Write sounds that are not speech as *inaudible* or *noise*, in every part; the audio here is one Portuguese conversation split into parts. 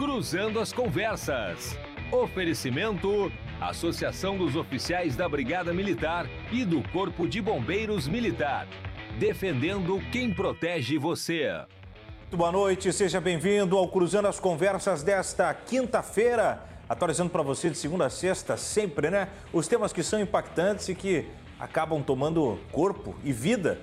Cruzando as Conversas. Oferecimento: Associação dos Oficiais da Brigada Militar e do Corpo de Bombeiros Militar. Defendendo quem protege você. Boa noite, seja bem-vindo ao Cruzando as Conversas desta quinta-feira. Atualizando para você de segunda a sexta, sempre, né? Os temas que são impactantes e que acabam tomando corpo e vida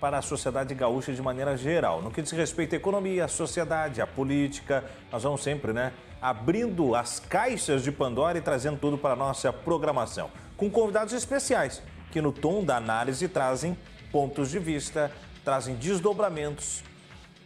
para a sociedade gaúcha de maneira geral. No que diz respeito à economia, à sociedade, à política, nós vamos sempre, né, abrindo as caixas de Pandora e trazendo tudo para a nossa programação. Com convidados especiais, que no tom da análise trazem pontos de vista, trazem desdobramentos,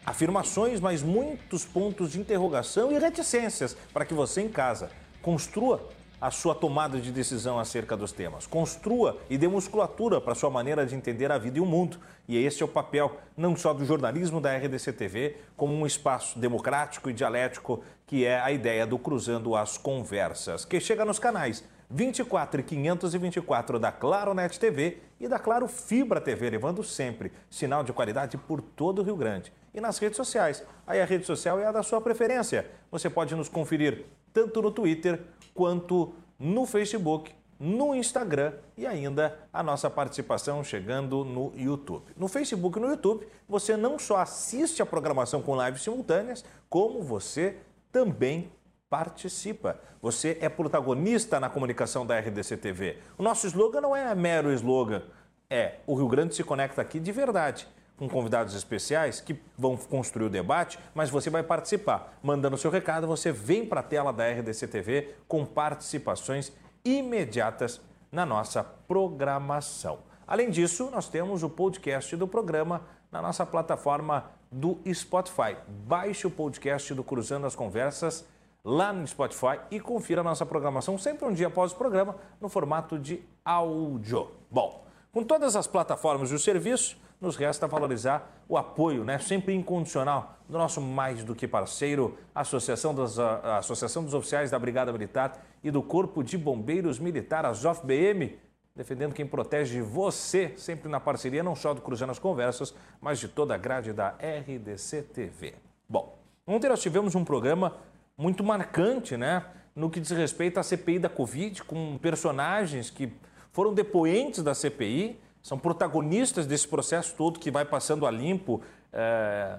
afirmações, mas muitos pontos de interrogação e reticências para que você em casa construa a sua tomada de decisão acerca dos temas. Construa e dê musculatura para a sua maneira de entender a vida e o mundo. E este é o papel não só do jornalismo da RDC TV, como um espaço democrático e dialético, que é a ideia do Cruzando as Conversas, que chega nos canais 24 e 524 da Claro Net TV e da Claro Fibra TV, levando sempre sinal de qualidade por todo o Rio Grande. E nas redes sociais. Aí a rede social é a da sua preferência. Você pode nos conferir tanto no Twitter quanto no Facebook, no Instagram e ainda a nossa participação chegando no YouTube. No Facebook e no YouTube, você não só assiste a programação com lives simultâneas, como você também participa. Você é protagonista na comunicação da RDC TV. O nosso slogan não é mero slogan, é o Rio Grande se conecta aqui de verdade com convidados especiais que vão construir o debate, mas você vai participar. Mandando seu recado, você vem para a tela da RDC TV com participações imediatas na nossa programação. Além disso, nós temos o podcast do programa na nossa plataforma do Spotify. Baixe o podcast do Cruzando as Conversas lá no Spotify e confira a nossa programação sempre um dia após o programa no formato de áudio. Bom, com todas as plataformas e os serviços, nos resta valorizar o apoio, né, sempre incondicional, do nosso mais do que parceiro, Associação dos, a Associação dos Oficiais da Brigada Militar e do Corpo de Bombeiros Militar, a ZOFBM, defendendo quem protege você, sempre na parceria não só do Cruzando as Conversas, mas de toda a grade da RDC TV. Bom, ontem nós tivemos um programa muito marcante, né, no que diz respeito à CPI da Covid, com personagens que foram depoentes da CPI, são protagonistas desse processo todo que vai passando a limpo é,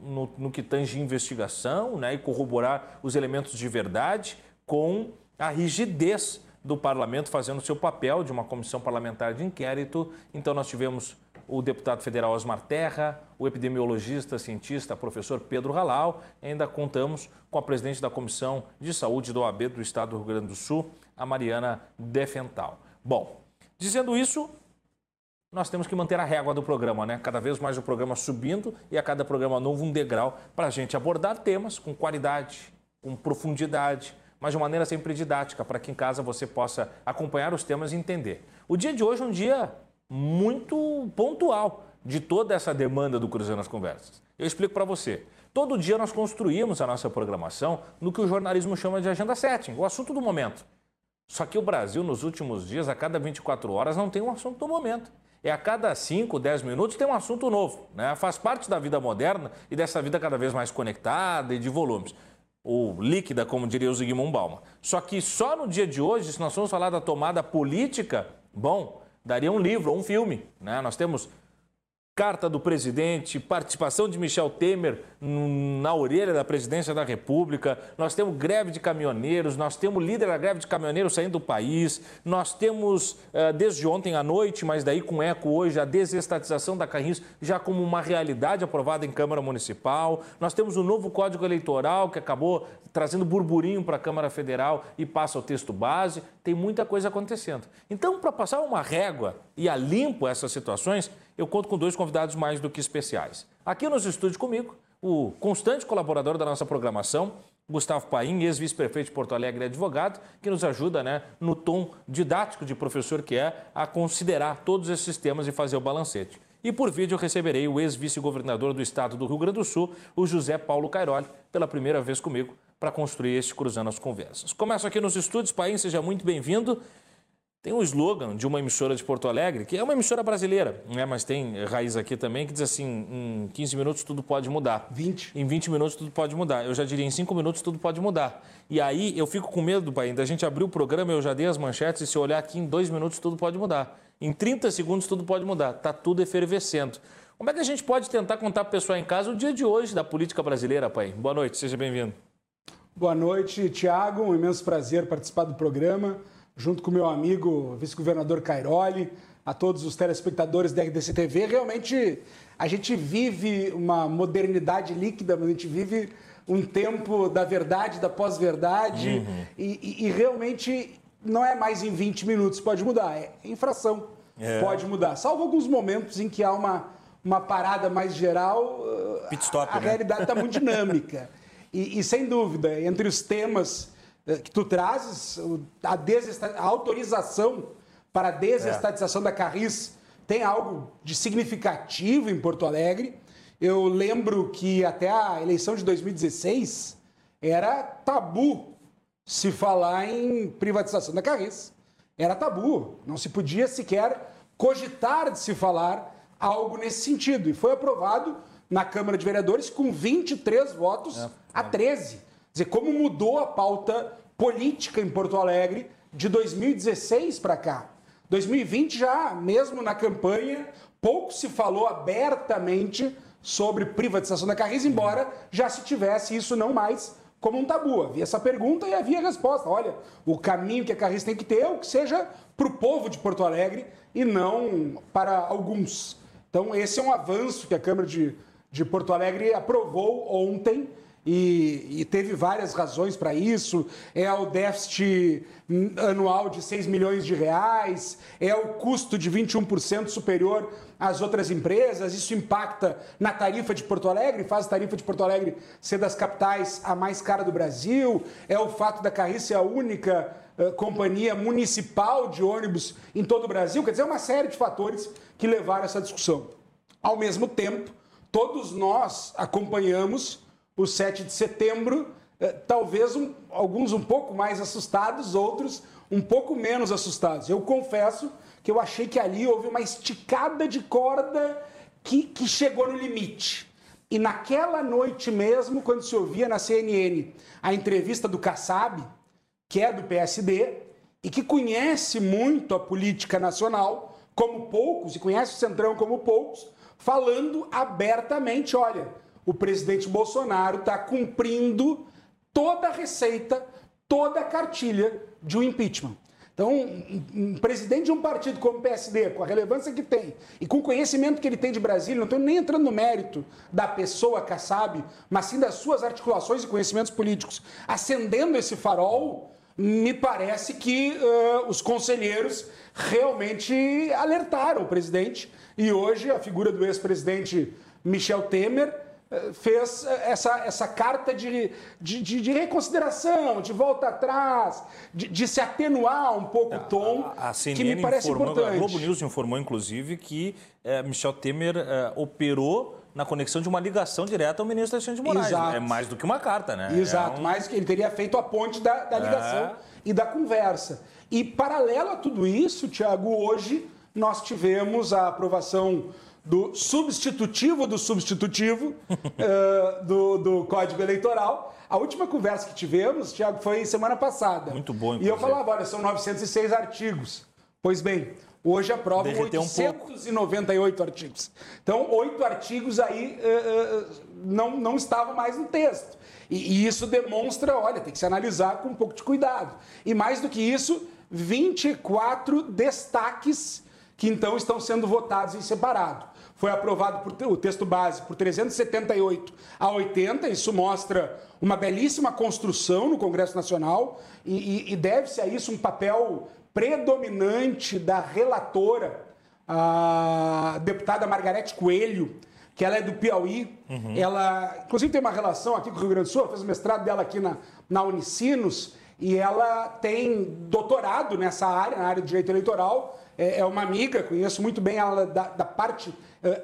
no, no, que tange investigação né, e corroborar os elementos de verdade com a rigidez do parlamento fazendo seu papel de uma comissão parlamentar de inquérito. Então, nós tivemos o deputado federal Osmar Terra, o epidemiologista, cientista, professor Pedro Halal, ainda contamos com a presidente da Comissão de Saúde do OAB do Estado do Rio Grande do Sul, a Mariana Defental. Bom, dizendo isso, nós temos que manter a régua do programa, né? Cada vez mais o programa subindo e a cada programa novo um degrau para a gente abordar temas com qualidade, com profundidade, mas de maneira sempre didática, para que em casa você possa acompanhar os temas e entender. O dia de hoje é um dia muito pontual de toda essa demanda do Cruzando as Conversas. Eu explico para você. Todo dia nós construímos a nossa programação no que o jornalismo chama de agenda setting, o assunto do momento. Só que o Brasil, nos últimos dias, a cada 24 horas, não tem um assunto do momento é a cada 5, 10 minutos tem um assunto novo. Né? Faz parte da vida moderna e dessa vida cada vez mais conectada e de volumes. Ou líquida, como diria o Zygmunt Bauman. Só que só no dia de hoje, se nós formos falar da tomada política, bom, daria um livro um filme. Né? Nós temos carta do presidente, participação de Michel Temer na orelha da presidência da República, nós temos greve de caminhoneiros, nós temos líder da greve de caminhoneiros saindo do país, nós temos eh, desde ontem à noite, mas daí com eco hoje, a desestatização da Carrinhos já como uma realidade aprovada em Câmara Municipal, nós temos o novo Código Eleitoral que acabou trazendo burburinho para a Câmara Federal e passa o texto base, tem muita coisa acontecendo. Então, para passar uma régua e a limpo essas situações, eu conto com dois convidados mais do que especiais. Aqui nos estúdios comigo, o constante colaborador da nossa programação, Gustavo Paim, ex-vice-prefeito de Porto Alegre advogado, que nos ajuda né, no tom didático de professor que é a considerar todos esses temas e fazer o balancete. E por vídeo eu receberei o ex-vice-governador do estado do Rio Grande do Sul, o José Paulo Cairoli, pela primeira vez comigo para construir este Cruzando as Conversas. Começo aqui nos estúdios, Paim, seja muito bem-vindo. Tem um slogan de uma emissora de Porto Alegre, que é uma emissora brasileira, né? mas tem raiz aqui também, que diz assim: em 15 minutos tudo pode mudar. 20. Em 20 minutos tudo pode mudar. Eu já diria em 5 minutos tudo pode mudar. E aí eu fico com medo, pai, da gente abrir o programa, eu já dei as manchetes, e se eu olhar aqui em 2 minutos tudo pode mudar. Em 30 segundos tudo pode mudar. Está tudo efervescendo. Como é que a gente pode tentar contar para o pessoal em casa o dia de hoje da política brasileira, pai? Boa noite, seja bem-vindo. Boa noite, Tiago. Um imenso prazer participar do programa junto com meu amigo vice-governador Cairoli, a todos os telespectadores da RDC TV. Realmente, a gente vive uma modernidade líquida, mas a gente vive um tempo da verdade, da pós-verdade, uhum. e, e, e, realmente não é mais em 20 minutos pode mudar, é infração é. pode mudar. Salvo alguns momentos em que há uma, uma parada mais geral, Pit stop, a, a né? realidade está muito dinâmica. *laughs* E, e, sem dúvida, entre os temas que tu trazes, a, a autorização para a desestatização é. da Carris tem algo de significativo em Porto Alegre. Eu lembro que até a eleição de 2016 era tabu se falar em privatização da Carris. Era tabu, não se podia sequer cogitar de se falar algo nesse sentido. E foi aprovado na Câmara de Vereadores com 23 votos é. a 13 dizer, como mudou a pauta política em Porto Alegre de 2016 para cá. 2020 já, mesmo na campanha, pouco se falou abertamente sobre privatização da Carris, embora já se tivesse isso não mais como um tabu. Havia essa pergunta e havia a resposta. Olha, o caminho que a Carris tem que ter é o que seja para o povo de Porto Alegre e não para alguns. Então, esse é um avanço que a Câmara de, de Porto Alegre aprovou ontem e, e, teve várias razões para isso. É o déficit anual de 6 milhões de reais, é o custo de 21% superior às outras empresas. Isso impacta na tarifa de Porto Alegre, faz a tarifa de Porto Alegre ser das capitais a mais cara do Brasil. É o fato da Carriça ser a única uh, companhia municipal de ônibus em todo o Brasil. Quer dizer, é uma série de fatores que levaram essa discussão. Ao mesmo tempo, todos nós acompanhamos o 7 de setembro, eh, talvez um, alguns um pouco mais assustados, outros um pouco menos assustados. Eu confesso que eu achei que ali houve uma esticada de corda que, que chegou no limite. E naquela noite mesmo, quando se ouvia na CNN a entrevista do Kassab, que é do PSD e que conhece muito a política nacional, como poucos, e conhece o Centrão como poucos, falando abertamente: olha, o presidente Bolsonaro está cumprindo toda a receita, toda a cartilha de um impeachment. Então, um, presidente de um partido como o PSD, com a relevância que tem e com o conhecimento que ele tem de Brasília, não estou nem entrando no mérito da pessoa Kassab, mas sim das suas articulações e conhecimentos políticos, acendendo esse farol, me parece que uh, os conselheiros realmente alertaram o presidente e hoje a figura do ex-presidente Michel Temer fez essa, essa carta de, de, de, de reconsideração, de volta atrás, de, de se atenuar um pouco o tom, a, a que me parece informou, importante. A Globo News informou, inclusive, que eh, Michel Temer eh, operou na conexão de uma ligação direta ao ministro Alexandre de Moraes. Exato. É mais do que uma carta, né? Exato, é um... mais que ele teria feito a ponte da, da ligação é. e da conversa. E paralelo a tudo isso, Tiago, hoje nós tivemos a aprovação do substitutivo do substitutivo uh, *laughs* do, do Código Eleitoral. A última conversa que tivemos, Tiago, foi semana passada. Muito bom, inclusive. E eu falava, olha, são 906 artigos. Pois bem, hoje aprovam Derreteu 898 um artigos. Então, oito artigos aí uh, uh, não, não estavam mais no texto. E, e isso demonstra, olha, tem que se analisar com um pouco de cuidado. E mais do que isso, 24 destaques que então estão sendo votados em separado foi aprovado por, o texto base por 378 a 80. Isso mostra uma belíssima construção no Congresso Nacional e, e, e deve-se a isso um papel predominante da relatora, a deputada Margarete Coelho, que ela é do Piauí. Uhum. Ela, inclusive, tem uma relação aqui com o Rio Grande do Sul, fez o mestrado dela aqui na, na Unicinos e ela tem doutorado nessa área, na área de direito eleitoral. É, é uma amiga, conheço muito bem ela da, da parte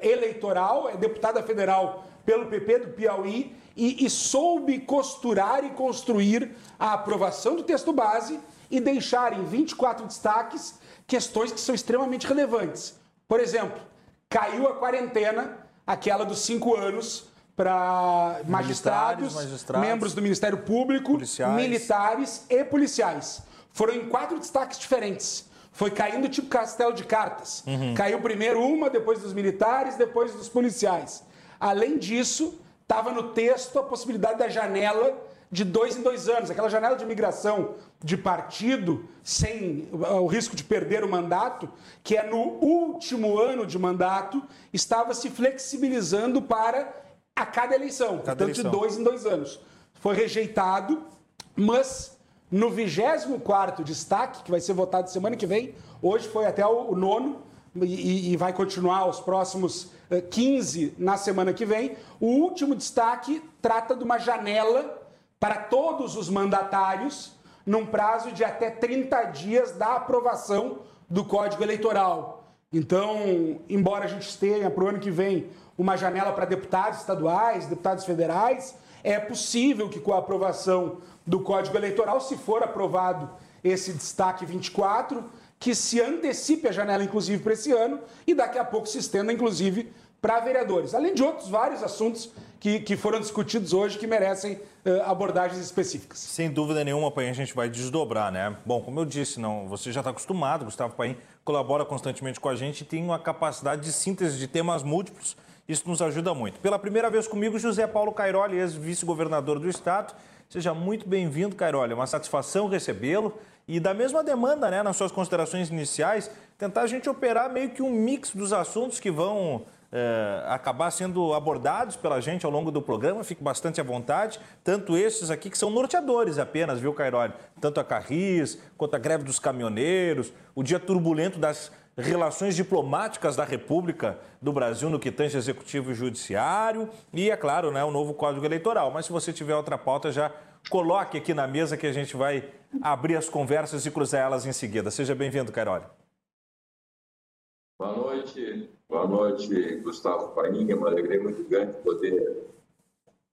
eleitoral, é deputada federal pelo PP do Piauí e, e soube costurar e construir a aprovação do texto base e deixar em 24 destaques questões que são extremamente relevantes. Por exemplo, caiu a quarentena, aquela dos cinco anos, para magistrados, magistrados, membros do Ministério Público, policiais. militares e policiais. Foram em quatro destaques diferentes. Foi caindo tipo castelo de cartas. Uhum. Caiu primeiro uma, depois dos militares, depois dos policiais. Além disso, estava no texto a possibilidade da janela de dois em dois anos, aquela janela de migração de partido sem o risco de perder o mandato, que é no último ano de mandato, estava se flexibilizando para a cada eleição, cada portanto, eleição. de dois em dois anos. Foi rejeitado, mas no 24 destaque, que vai ser votado semana que vem, hoje foi até o nono, e, e vai continuar os próximos 15 eh, na semana que vem. O último destaque trata de uma janela para todos os mandatários, num prazo de até 30 dias da aprovação do Código Eleitoral. Então, embora a gente tenha para o ano que vem uma janela para deputados estaduais, deputados federais, é possível que com a aprovação do Código Eleitoral, se for aprovado esse destaque 24, que se antecipe a janela, inclusive, para esse ano e daqui a pouco se estenda, inclusive, para vereadores. Além de outros vários assuntos que, que foram discutidos hoje que merecem uh, abordagens específicas. Sem dúvida nenhuma, Paim, a gente vai desdobrar, né? Bom, como eu disse, não, você já está acostumado, Gustavo Paim colabora constantemente com a gente e tem uma capacidade de síntese de temas múltiplos isso nos ajuda muito. Pela primeira vez comigo, José Paulo Cairoli, ex-vice-governador do Estado. Seja muito bem-vindo, Cairoli. É uma satisfação recebê-lo. E da mesma demanda, né, nas suas considerações iniciais, tentar a gente operar meio que um mix dos assuntos que vão é, acabar sendo abordados pela gente ao longo do programa. Fique bastante à vontade. Tanto esses aqui que são norteadores apenas, viu, Cairoli? Tanto a Carris, quanto a greve dos caminhoneiros, o dia turbulento das relações diplomáticas da República do Brasil no que tange executivo e judiciário e, é claro, né, o novo Código Eleitoral. Mas se você tiver outra pauta, já coloque aqui na mesa que a gente vai abrir as conversas e cruzar elas em seguida. Seja bem-vindo, Carol. Boa noite. Boa noite, Gustavo Painha. Uma alegria muito grande poder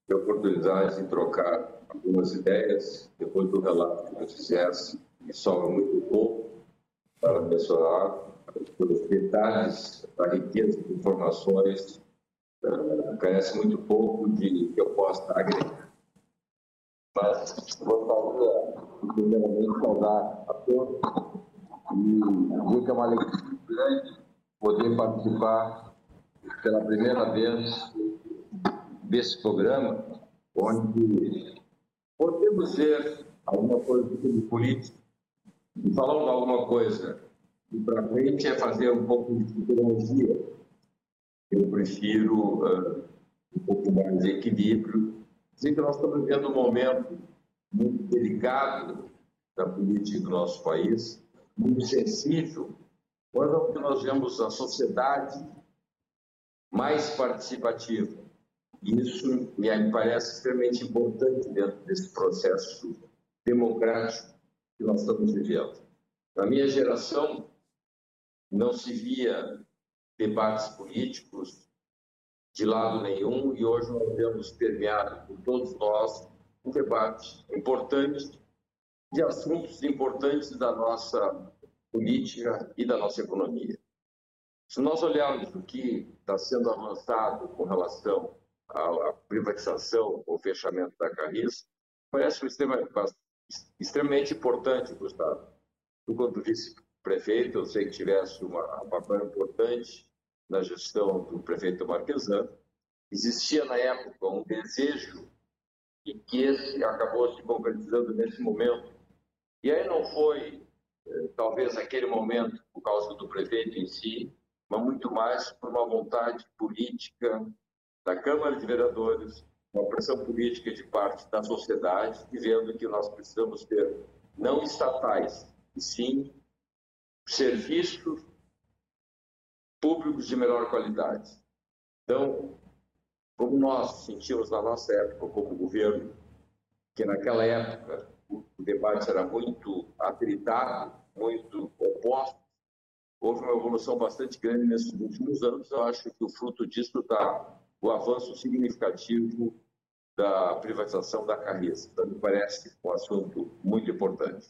ter oportunidade de trocar algumas ideias depois do relato que você fizesse, que sobra muito pouco para mencionar pelos detalhes da riqueza de informações, uh, carece muito pouco de que eu possa agregar. Mas fazer, primeiramente, saudar a todos e dizer que é uma alegria grande poder participar pela primeira vez desse programa, onde podemos ver alguma coisa sobre política e falando alguma coisa e para frente é fazer um pouco de futurologia. Eu prefiro uh, um pouco mais de equilíbrio. Sei que nós estamos vivendo um momento muito delicado da política do nosso país, muito sensível, quando que nós vemos a sociedade mais participativa. Isso me parece extremamente importante dentro desse processo democrático que nós estamos vivendo. Na minha geração, não se via debates políticos de lado nenhum e hoje nós vemos permeado por todos nós um debate importante de assuntos importantes da nossa política e da nossa economia. Se nós olharmos o que está sendo avançado com relação à privatização ou fechamento da Carris, parece um extrema, extremamente importante, Gustavo, do ponto de vista prefeito, eu sei que tivesse uma, um papel importante na gestão do prefeito Marquesano. Existia na época um desejo e que esse acabou se concretizando nesse momento. E aí não foi, eh, talvez, aquele momento por causa do prefeito em si, mas muito mais por uma vontade política da Câmara de Vereadores, uma pressão política de parte da sociedade, dizendo que nós precisamos ter não estatais, e sim serviços públicos de melhor qualidade. Então, como nós sentimos na nossa época, como governo, que naquela época o debate era muito atritado, muito oposto, houve uma evolução bastante grande nesses últimos anos. Eu acho que o fruto disso está o avanço significativo da privatização da Carris. Então, me parece um assunto muito importante.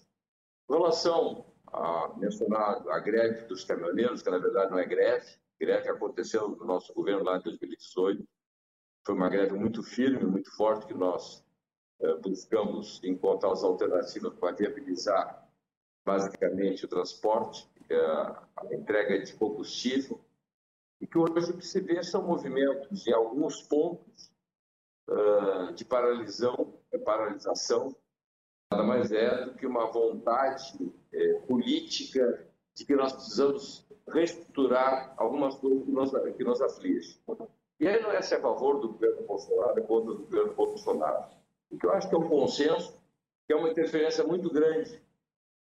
Em relação a mencionar a greve dos caminhoneiros, que na verdade não é greve, greve aconteceu no nosso governo lá em 2018. Foi uma greve muito firme, muito forte, que nós eh, buscamos encontrar as alternativas para viabilizar basicamente o transporte, eh, a entrega de combustível, e que hoje o que se vê são movimentos em alguns pontos uh, de paralisão, paralisação, nada mais é do que uma vontade é, política de que nós precisamos reestruturar algumas coisas que nos, que nos afligem. E aí não é se a favor do governo Bolsonaro, é contra o governo Bolsonaro. O que eu acho que é um consenso, que é uma interferência muito grande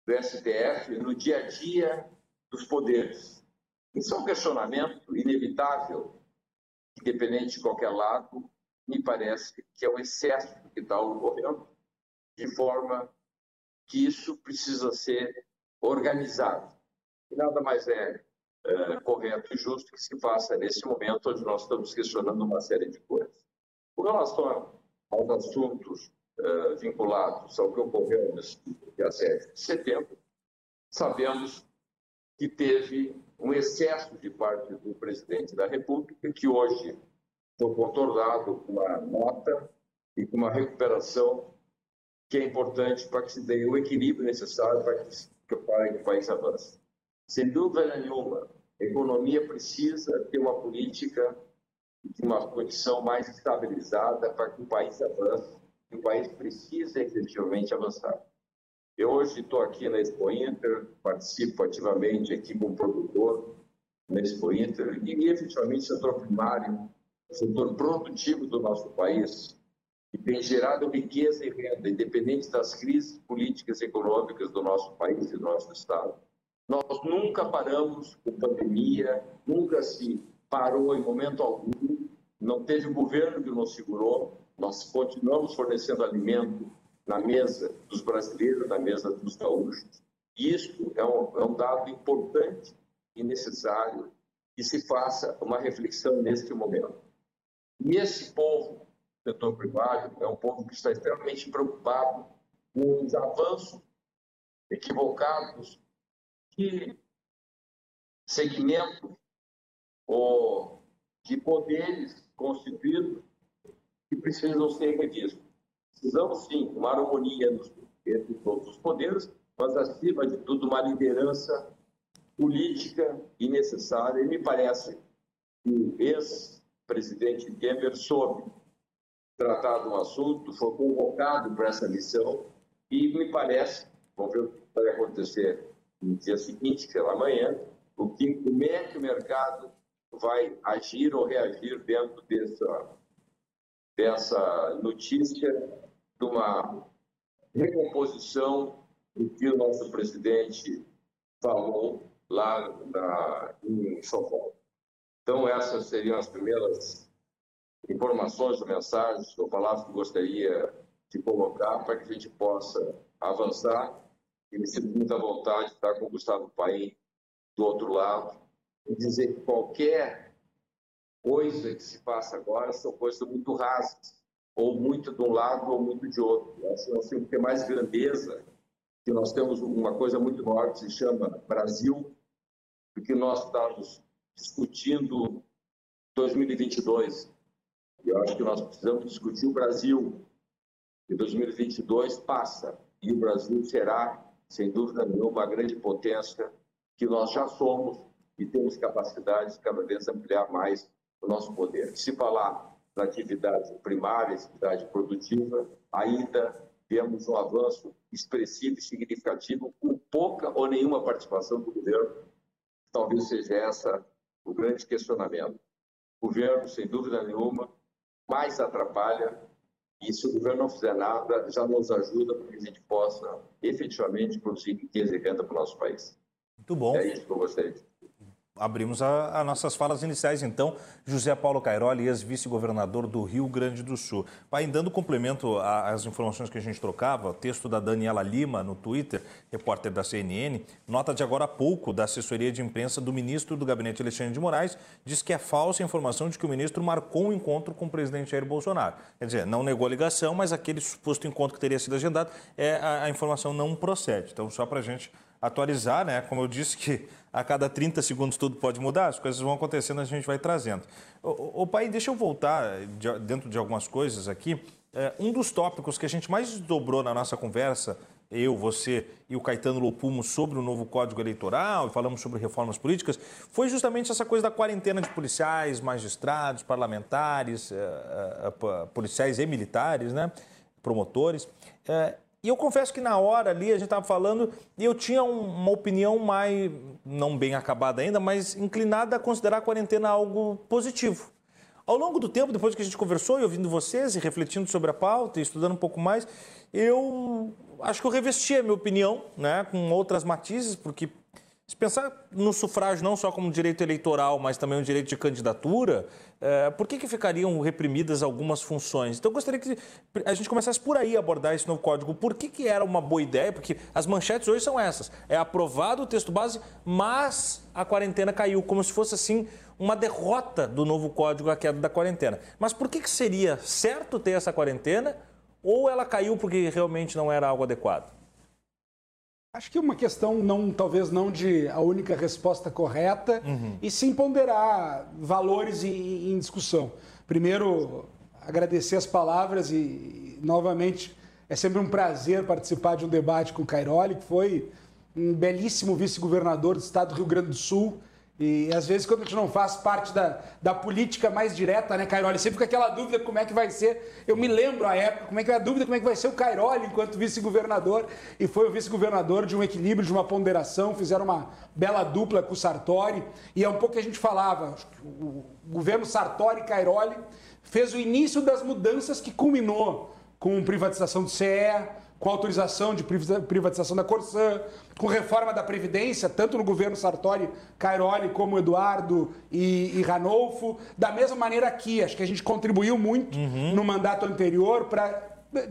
do STF no dia a dia dos poderes. Isso é um questionamento inevitável, independente de qualquer lado, me parece que é o excesso que está ocorrendo, de forma que isso precisa ser organizado. E nada mais é, é correto e justo que se faça nesse momento onde nós estamos questionando uma série de coisas. Com relação aos assuntos uh, vinculados ao que ocorreu nesse dia 7 de setembro, sabemos que teve um excesso de parte do presidente da República, que hoje foi contornado com uma nota e com uma recuperação que é importante para que se dê o equilíbrio necessário para que, para que o país avance. Sem dúvida nenhuma, a economia precisa ter uma política de uma condição mais estabilizada para que o país avance. O país precisa efetivamente avançar. Eu hoje estou aqui na Expo Inter, participo ativamente aqui como produtor na Expo Inter e efetivamente o setor primário, o setor produtivo do nosso país, que tem gerado riqueza e renda, independente das crises políticas e econômicas do nosso país e do nosso Estado. Nós nunca paramos com pandemia, nunca se parou em momento algum, não teve governo que nos segurou, nós continuamos fornecendo alimento na mesa dos brasileiros, na mesa dos gaúchos. Isso é um, é um dado importante e necessário que se faça uma reflexão neste momento. E esse povo, setor primário, é um povo que está extremamente preocupado com os avanços equivocados de segmento ou de poderes constituídos que precisam ser revistos. Precisamos, sim, uma harmonia entre todos os poderes, mas, acima de tudo, uma liderança política e necessária. E me parece que o ex-presidente Temer soube tratar do assunto, foi convocado para essa missão e me parece, vamos ver o que vai acontecer no dia seguinte, que é amanhã, o que, como é que o mercado vai agir ou reagir dentro dessa, dessa notícia de uma recomposição do que o nosso presidente falou lá na, em São Paulo. Então, essas seriam as primeiras informações ou mensagens ou palavras que gostaria de colocar para que a gente possa avançar. E me sinto muita vontade de estar com o Gustavo Paim do outro lado e dizer que qualquer coisa que se faça agora são coisas muito rasas ou muito de um lado ou muito de outro. Nós temos que ter mais grandeza, que nós temos uma coisa muito maior que se chama Brasil, porque nós estamos discutindo 2022. E eu acho que nós precisamos discutir o Brasil. E 2022 passa e o Brasil será, sem dúvida nenhuma, uma grande potência que nós já somos e temos capacidade de cada vez ampliar mais o nosso poder. Se falar na atividade primária, atividade produtiva, ainda temos um avanço expressivo e significativo com pouca ou nenhuma participação do governo. Talvez seja essa o grande questionamento. O governo, sem dúvida nenhuma, mais atrapalha e se o governo não fizer nada, já nos ajuda para que a gente possa efetivamente produzir riqueza e renda para o nosso país. Muito bom. É isso que eu gostaria de Abrimos as nossas falas iniciais, então, José Paulo Cairoli, ex-vice-governador do Rio Grande do Sul. Vai dando complemento às informações que a gente trocava, texto da Daniela Lima no Twitter, repórter da CNN, nota de agora há pouco da assessoria de imprensa do ministro do Gabinete Alexandre de Moraes, diz que é falsa a informação de que o ministro marcou um encontro com o presidente Jair Bolsonaro. Quer dizer, não negou a ligação, mas aquele suposto encontro que teria sido agendado, é, a, a informação não procede. Então, só para a gente atualizar, né? Como eu disse que a cada 30 segundos tudo pode mudar, as coisas vão acontecendo, a gente vai trazendo. O, pai, deixa eu voltar de, dentro de algumas coisas aqui. É, um dos tópicos que a gente mais dobrou na nossa conversa, eu, você e o Caetano Lopumo, sobre o novo Código Eleitoral, e falamos sobre reformas políticas, foi justamente essa coisa da quarentena de policiais, magistrados, parlamentares, é, é, policiais e militares, né? promotores. E eu confesso que na hora ali a gente estava falando e eu tinha uma opinião mais, não bem acabada ainda, mas inclinada a considerar a quarentena algo positivo. Ao longo do tempo, depois que a gente conversou e ouvindo vocês e refletindo sobre a pauta e estudando um pouco mais, eu acho que eu revesti a minha opinião, né, com outras matizes, porque se pensar no sufrágio não só como direito eleitoral, mas também um direito de candidatura, é, por que, que ficariam reprimidas algumas funções? Então, eu gostaria que a gente começasse por aí a abordar esse novo código. Por que, que era uma boa ideia? Porque as manchetes hoje são essas. É aprovado o texto base, mas a quarentena caiu, como se fosse assim uma derrota do novo código a queda da quarentena. Mas por que, que seria certo ter essa quarentena ou ela caiu porque realmente não era algo adequado? Acho que uma questão não, talvez não de a única resposta correta, uhum. e sim ponderar valores em, em, discussão. Primeiro, agradecer as palavras e, novamente, é sempre um prazer participar de um debate com o Cairoli, que foi um belíssimo vice-governador do estado do Rio Grande do Sul, e às vezes, quando a gente não faz parte da, da política mais direta, né, Cairoli? Sempre fica aquela dúvida como é que vai ser. Eu me lembro a época, como é que é a dúvida, como é que vai ser o Cairoli enquanto vice-governador. E foi o vice-governador de um equilíbrio, de uma ponderação. Fizeram uma bela dupla com o Sartori. E é um pouco que a gente falava. O governo Sartori Cairoli fez o início das mudanças que culminou com privatização do CE, com autorização de privatização da Corsã, com reforma da Previdência, tanto no governo Sartori, Cairoli, como Eduardo e, e Ranolfo. Da mesma maneira aqui, acho que a gente contribuiu muito uhum. no mandato anterior para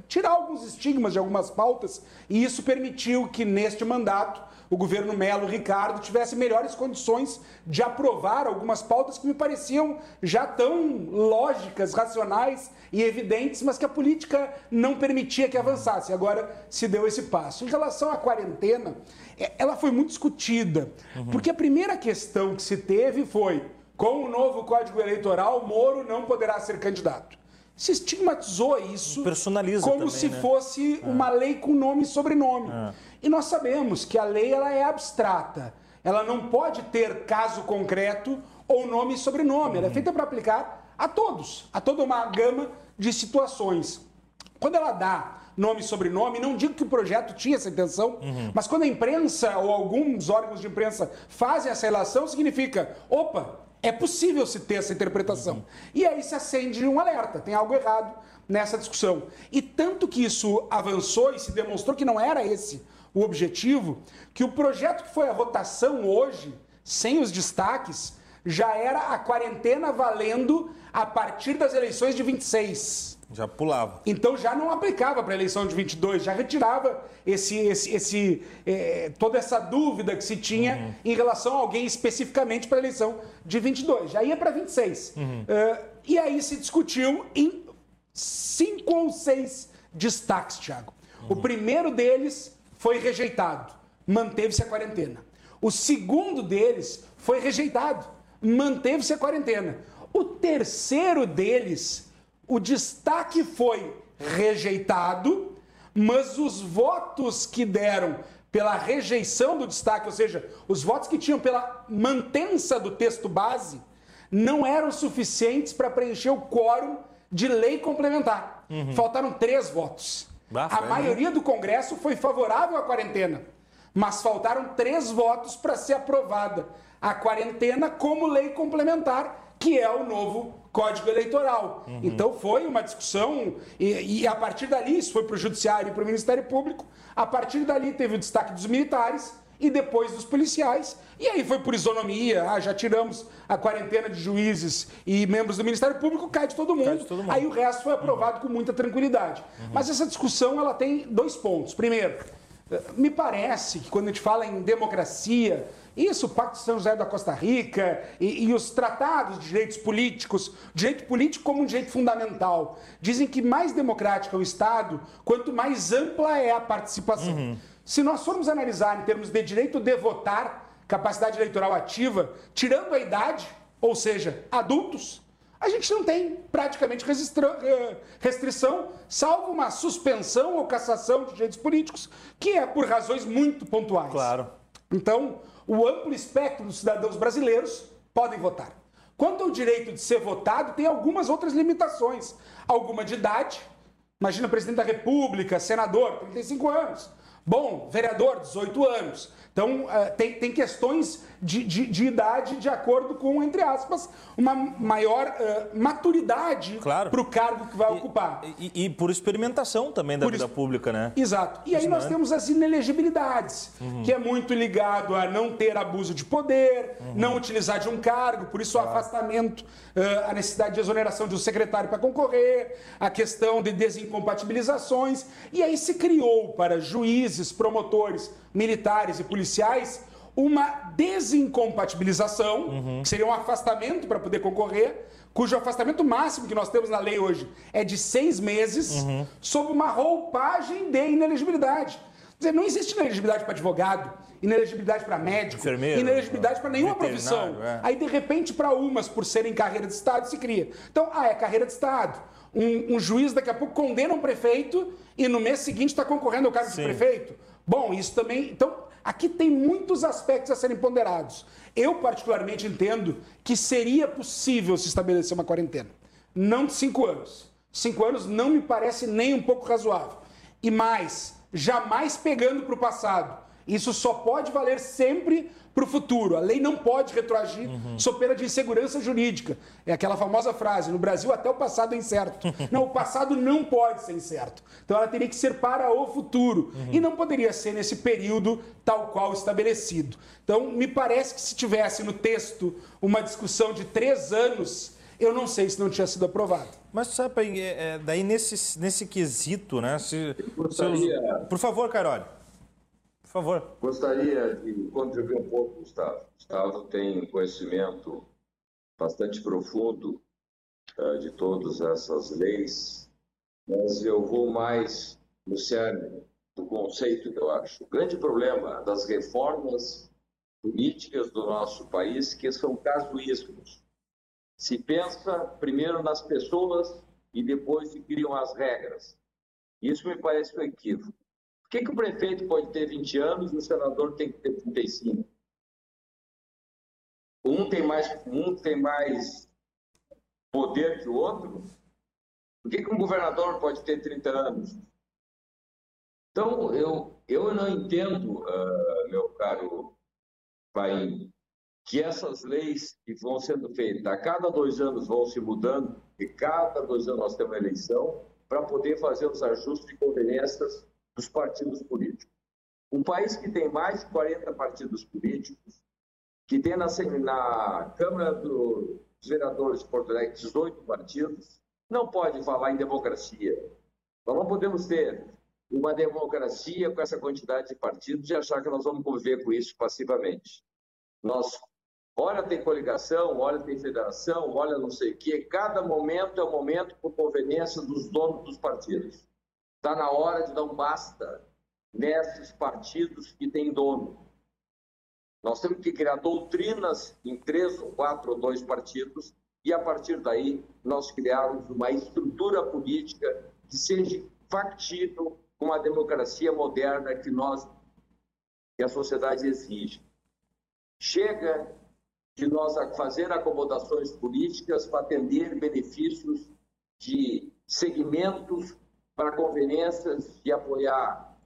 tirar alguns estigmas de algumas pautas e isso permitiu que neste mandato o governo Melo Ricardo tivesse melhores condições de aprovar algumas pautas que me pareciam já tão lógicas, racionais e evidentes, mas que a política não permitia que avançasse. Agora se deu esse passo. Em relação à quarentena, é, ela foi muito discutida, uhum. porque a primeira questão que se teve foi: com o novo Código Eleitoral, Moro não poderá ser candidato se estigmatizou isso como também, se né? fosse é. uma lei com nome e sobrenome. É. E nós sabemos que a lei ela é abstrata. Ela não pode ter caso concreto ou nome e sobrenome. Uhum. Ela é feita para aplicar a todos, a toda uma gama de situações. Quando ela dá nome e sobrenome, não digo que o projeto tinha essa intenção, uhum. mas quando a imprensa ou alguns órgãos de imprensa fazem essa relação, significa, opa, é possível se ter essa interpretação. Uhum. E aí se acende um alerta, tem algo errado nessa discussão. E tanto que isso avançou e se demonstrou que não era esse o objetivo, que o projeto que foi a votação hoje, sem os destaques, já era a quarentena valendo a partir das eleições de 26. Já pulava. Então já não aplicava para a eleição de 22, já retirava esse, esse, esse, é, toda essa dúvida que se tinha uhum. em relação a alguém especificamente para a eleição de 22. Já ia para 26. Uhum. Uh, e aí se discutiu em cinco ou seis destaques, Thiago. Uhum. O primeiro deles foi rejeitado, manteve-se a quarentena. O segundo deles foi rejeitado, manteve-se a quarentena. O terceiro deles o destaque foi rejeitado, mas os votos que deram pela rejeição do destaque, ou seja, os votos que tinham pela mantença do texto base, não eram suficientes para preencher o quórum de lei complementar. Uhum. Faltaram três votos. A maioria do Congresso foi favorável à quarentena, mas faltaram três votos para ser aprovada a quarentena como lei complementar, que é o novo Código Eleitoral. Uhum. Então foi uma discussão, e, e, a partir dali, isso foi para o Judiciário e para o Ministério Público, a partir dali teve o destaque dos militares e depois dos policiais, e aí foi por isonomia, ah, já tiramos a quarentena de juízes e membros do Ministério Público, cai de todo mundo. De todo mundo. Aí o resto foi aprovado uhum. com muita tranquilidade. Uhum. Mas essa discussão ela tem dois pontos. Primeiro, me parece que quando a gente fala em democracia, isso, o Pacto de São José da Costa Rica e, e, os tratados de direitos políticos, direito político como um direito fundamental, dizem que mais democrático é o Estado, quanto mais ampla é a participação. Uhum. Se nós formos analisar em termos de direito de votar, capacidade eleitoral ativa, tirando a idade, ou seja, adultos, a gente não tem praticamente eh, restrição, salvo uma suspensão ou cassação de direitos políticos, que é por razões muito pontuais. Claro. Então, o amplo espectro dos cidadãos brasileiros podem votar. Quanto ao direito de ser votado, tem algumas outras limitações. Alguma de idade, imagina presidente da República, senador, 35 anos. Bom, vereador, 18 anos. Então, uh, tem, tem questões de, de, de, idade de acordo com, entre aspas, uma maior uh, maturidade claro. para o cargo que vai e, ocupar. E, e, por experimentação também da por vida pública, né? Exato. E aí nós temos as inelegibilidades, uhum. que é muito ligado a não ter abuso de poder, uhum. não utilizar de um cargo, por isso o afastamento, uh, a necessidade de exoneração de um secretário para concorrer, a questão de desincompatibilizações. E aí se criou para juízes, promotores, militares e policiais uma desincompatibilização, uhum. que seria um afastamento para poder concorrer, cujo afastamento máximo que nós temos na lei hoje é de seis meses, uhum. sob uma roupagem de inelegibilidade. Quer dizer, não existe inelegibilidade para advogado, inelegibilidade para médico, Enfermeiro, inelegibilidade para nenhuma profissão. É. Aí, de repente, para umas, por serem carreira de Estado, se cria. Então, ah, é carreira de Estado. Um, um juiz daqui a pouco condena um prefeito e no mês seguinte está concorrendo ao cargo Sim. de prefeito. Bom, isso também. Então, aqui tem muitos aspectos a serem ponderados. Eu, particularmente, entendo que seria possível se estabelecer uma quarentena. Não de cinco anos. Cinco anos não me parece nem um pouco razoável. E mais, jamais pegando para o passado. Isso só pode valer sempre para o futuro. A lei não pode retroagir uhum. sob pena de insegurança jurídica. É aquela famosa frase: no Brasil até o passado é incerto. *laughs* não, o passado não pode ser incerto. Então ela teria que ser para o futuro. Uhum. E não poderia ser nesse período tal qual estabelecido. Então, me parece que se tivesse no texto uma discussão de três anos, eu não sei se não tinha sido aprovado. Mas sabe, é, é, daí nesse, nesse quesito, né? Se, gostaria... se, por favor, Carol favor. Gostaria de contribuir um pouco, Gustavo. Gustavo tem conhecimento bastante profundo uh, de todas essas leis, mas eu vou mais no cerne do conceito que eu acho. O grande problema das reformas políticas do nosso país que são casuísmos. Se pensa primeiro nas pessoas e depois se criam as regras. Isso me parece um equívoco que, que o prefeito pode ter 20 anos e o senador tem que ter 35? Um tem mais, um tem mais poder que o outro? Por que, que um governador pode ter 30 anos? Então, eu, eu não entendo, uh, meu caro pai, que essas leis que vão sendo feitas a cada dois anos vão se mudando, e cada dois anos nós temos uma eleição, para poder fazer os ajustes e conveniências dos partidos políticos. Um país que tem mais de 40 partidos políticos, que tem na, na Câmara dos Vereadores de Porto Alegre 18 partidos, não pode falar em democracia. Nós não podemos ter uma democracia com essa quantidade de partidos e achar que nós vamos conviver com isso passivamente. Nós, olha, tem coligação, olha, tem federação, olha, não sei o quê. Cada momento é um momento por conveniência dos donos dos partidos. Está na hora de dar um basta nesses partidos que têm dono. Nós temos que criar doutrinas em três ou quatro ou dois partidos e, a partir daí, nós criarmos uma estrutura política que seja factível com a democracia moderna que nós, que a sociedade exige. Chega de nós fazer acomodações políticas para atender benefícios de segmentos para conveniências de apoiar,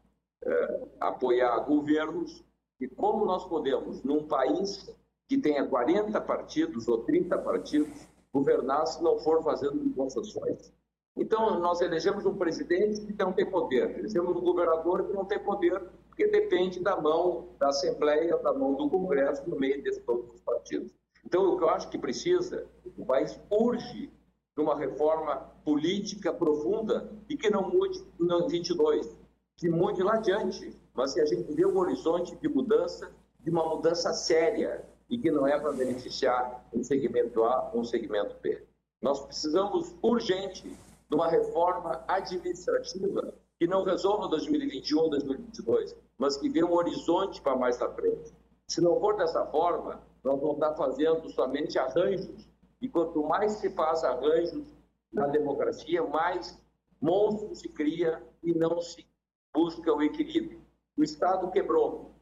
eh, apoiar governos. E como nós podemos, num país que tenha 40 partidos ou 30 partidos, governar se não for fazendo concessões? Então, nós elegemos um presidente que não tem poder, elegemos um governador que não tem poder, porque depende da mão da Assembleia, da mão do Congresso, no meio de todos os partidos. Então, o que eu acho que precisa, o país urge numa reforma política profunda e que não mude no 22, que mude lá adiante, mas que a gente vê um horizonte de mudança, de uma mudança séria e que não é para beneficiar um segmento A ou um segmento B. Nós precisamos urgente de uma reforma administrativa que não resolva 2021 ou 2022, mas que vê um horizonte para mais à frente. Se não for dessa forma, nós vamos estar fazendo somente arranjos. E quanto mais se faz arranjos na democracia, mais monstro se cria e não se busca o equilíbrio. O Estado quebrou.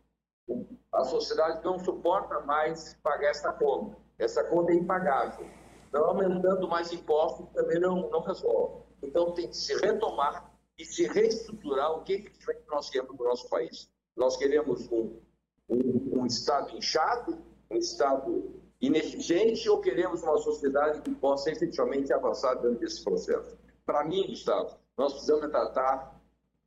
A sociedade não suporta mais pagar essa conta. Essa conta é impagável. Então, aumentando mais impostos também não, não resolve. Então, tem que se retomar e se reestruturar o que efetivamente nós queremos no nosso país. Nós queremos um, um, um Estado inchado, um Estado ineficiente, ou queremos uma sociedade que possa efetivamente avançar dentro desse processo? Para mim, Gustavo, nós precisamos tratar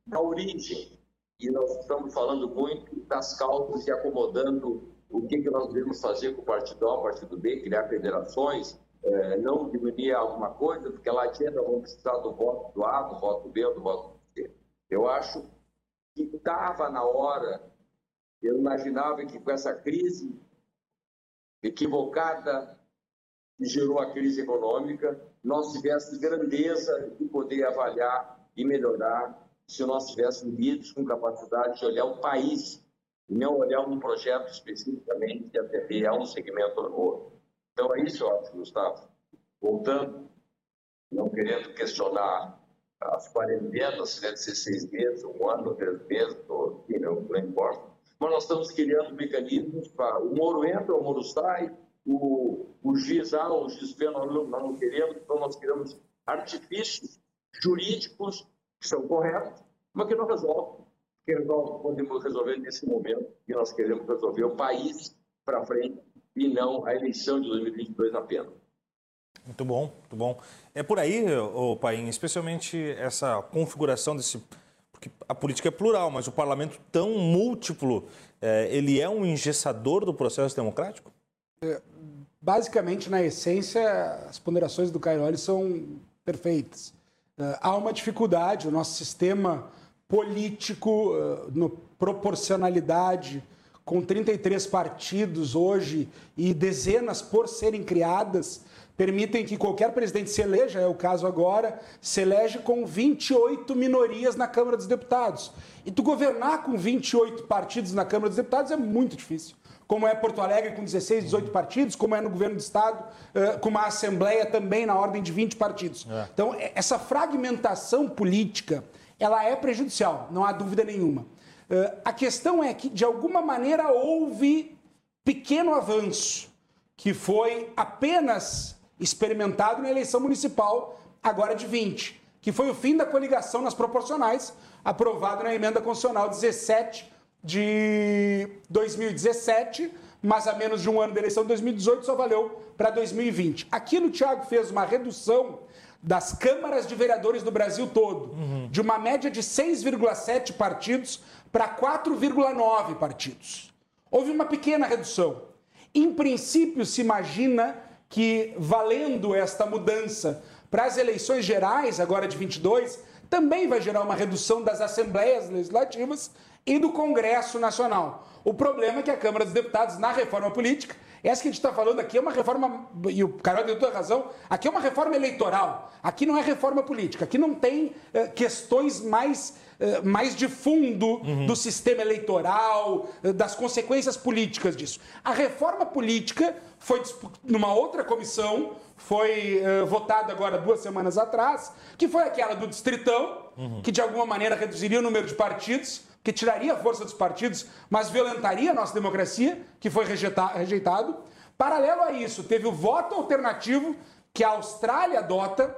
da origem, e nós estamos falando muito das causas e acomodando o que, que nós devemos fazer com o partido A, o partido B, criar federações, é, não diminuir alguma coisa, porque lá adianta vamos precisar do voto do A, do voto B ou do voto C. Eu acho que estava na hora, eu imaginava que com essa crise equivocada que gerou a crise econômica, nós tivéssemos grandeza de poder avaliar e melhorar se nós tivéssemos líderes com capacidade de olhar o país e não olhar um projeto especificamente e atender a um segmento ou outro. Então, é isso, acho, Gustavo. Voltando, não querendo questionar as quarentenas, se deve ser seis meses, um ano, três meses, ou, não, não importa. Mas nós estamos criando mecanismos para. O Moro entra, o Moro sai, o, o juiz A, o juiz B, nós não, nós não queremos, então nós criamos artifícios jurídicos que são corretos, mas que não resolvem. Que resolve, podemos resolver nesse momento que nós queremos resolver o país para frente e não a eleição de 2022 apenas. Muito bom, muito bom. É por aí, o Paim, especialmente essa configuração desse. A política é plural, mas o parlamento tão múltiplo, é, ele é um engessador do processo democrático? É, basicamente, na essência, as ponderações do Cairoli são perfeitas. É, há uma dificuldade, o nosso sistema político, é, no proporcionalidade, com 33 partidos hoje e dezenas por serem criadas, permitem que qualquer presidente se eleja, é o caso agora, se elege com 28 minorias na Câmara dos Deputados. E tu governar com 28 partidos na Câmara dos Deputados é muito difícil. Como é Porto Alegre com 16, 18 partidos, como é no governo do Estado, com uma Assembleia também na ordem de 20 partidos. É. Então, essa fragmentação política, ela é prejudicial, não há dúvida nenhuma. A questão é que, de alguma maneira, houve pequeno avanço, que foi apenas experimentado na eleição municipal, agora de 20, que foi o fim da coligação nas proporcionais, aprovado na emenda constitucional 17 de 2017, mas a menos de um ano da eleição de 2018 só valeu para 2020. Aqui no Tiago fez uma redução das câmaras de vereadores do Brasil todo, uhum. de uma média de 6,7 partidos para 4,9 partidos. Houve uma pequena redução. Em princípio, se imagina que, valendo esta mudança para as eleições gerais, agora de 22, também vai gerar uma redução das assembleias legislativas e do Congresso Nacional. O problema é que a Câmara dos Deputados, na reforma política, essa que a gente está falando aqui é uma reforma, e o Carol tem toda razão, aqui é uma reforma eleitoral, aqui não é reforma política, aqui não tem eh, questões mais, eh, mais de fundo uhum. do sistema eleitoral, eh, das consequências políticas disso. A reforma política foi numa outra comissão, foi votada agora duas semanas atrás, que foi aquela do Distritão, uhum. que de alguma maneira reduziria o número de partidos que tiraria a força dos partidos, mas violentaria a nossa democracia, que foi rejeitado. Paralelo a isso, teve o voto alternativo que a Austrália adota,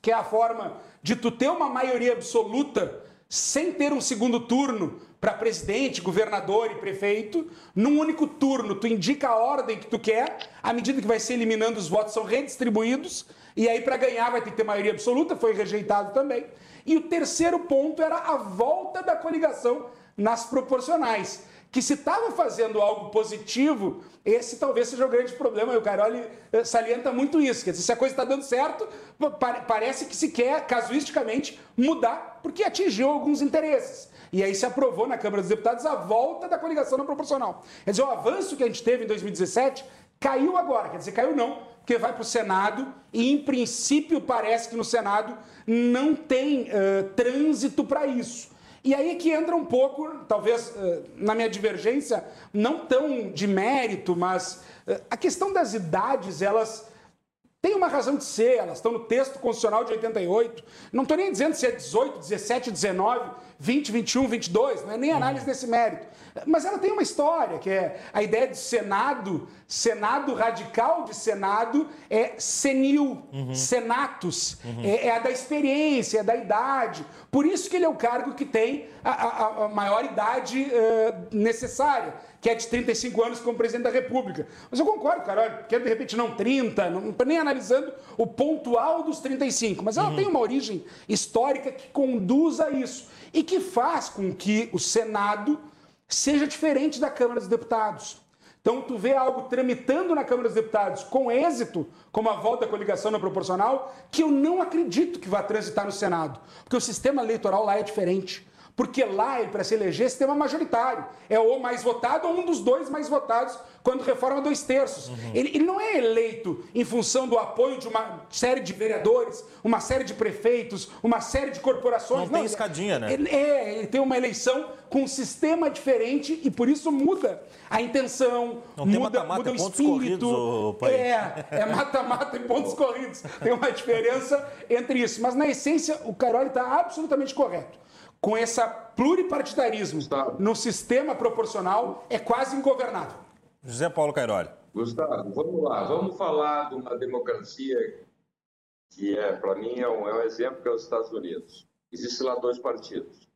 que é a forma de tu ter uma maioria absoluta sem ter um segundo turno para presidente, governador e prefeito, num único turno, tu indica a ordem que tu quer, à medida que vai se eliminando os votos são redistribuídos, e aí para ganhar vai ter que ter maioria absoluta, foi rejeitado também. E o terceiro ponto era a volta da coligação nas proporcionais. Que se estava fazendo algo positivo, esse talvez seja o grande problema. E o Caroli eh, salienta muito isso. Quer dizer, se a coisa está dando certo, parece que se quer, casuisticamente, mudar, porque atingiu alguns interesses. E aí se aprovou na Câmara dos Deputados a volta da coligação não proporcional. Quer dizer, o avanço que a gente teve em 2017 caiu agora. Quer dizer, caiu não, porque vai para o Senado e, em princípio, parece que no Senado não tem uh, trânsito para isso. E aí que entra um pouco, talvez uh, na minha divergência, não tão de mérito, mas uh, a questão das idades, elas têm uma razão de ser, elas estão no texto constitucional de 88. Não estou nem dizendo se é 18, 17, 19, 20, 21, 22, não é nem análise desse mérito. Mas ela tem uma história, que é a ideia de Senado, Senado radical de Senado é senil, uhum. senatus, uhum. É, é, a da experiência, é da idade. Por isso que ele é o cargo que tem a, a, a maior idade uh, necessária, que é de 35 anos como presidente da República. Mas eu concordo, cara, que de repente não 30, não estou nem analisando o pontual dos 35, mas ela uhum. tem uma origem histórica que conduz a isso e que faz com que o Senado seja diferente da Câmara dos Deputados. Então, tu vê algo tramitando na Câmara dos Deputados com êxito, como a volta à coligação na proporcional, que eu não acredito que vá transitar no Senado, porque o sistema eleitoral lá é diferente. Porque lá, para se eleger, sistema majoritário. É o mais votado ou um dos dois mais votados quando reforma dois terços. Uhum. Ele, ele, não é eleito em função do apoio de uma série de vereadores, uma série de prefeitos, uma série de corporações. Não, não tem escadinha, né? Ele, é, ele tem uma eleição com um sistema diferente e por isso muda a intenção, não muda, mata -mata, muda o espírito. Corridos, é, é mata-mata e pontos corridos. Tem uma diferença entre isso. Mas na essência, o Carol está absolutamente correto com esse pluripartidarismo Gustavo. no sistema proporcional é quase ingovernável. José Paulo Cairoli. Gustavo, vamos lá, vamos falar de uma democracia que é, para mim, é um, é um exemplo que é os Estados Unidos. Existem lá dois partidos.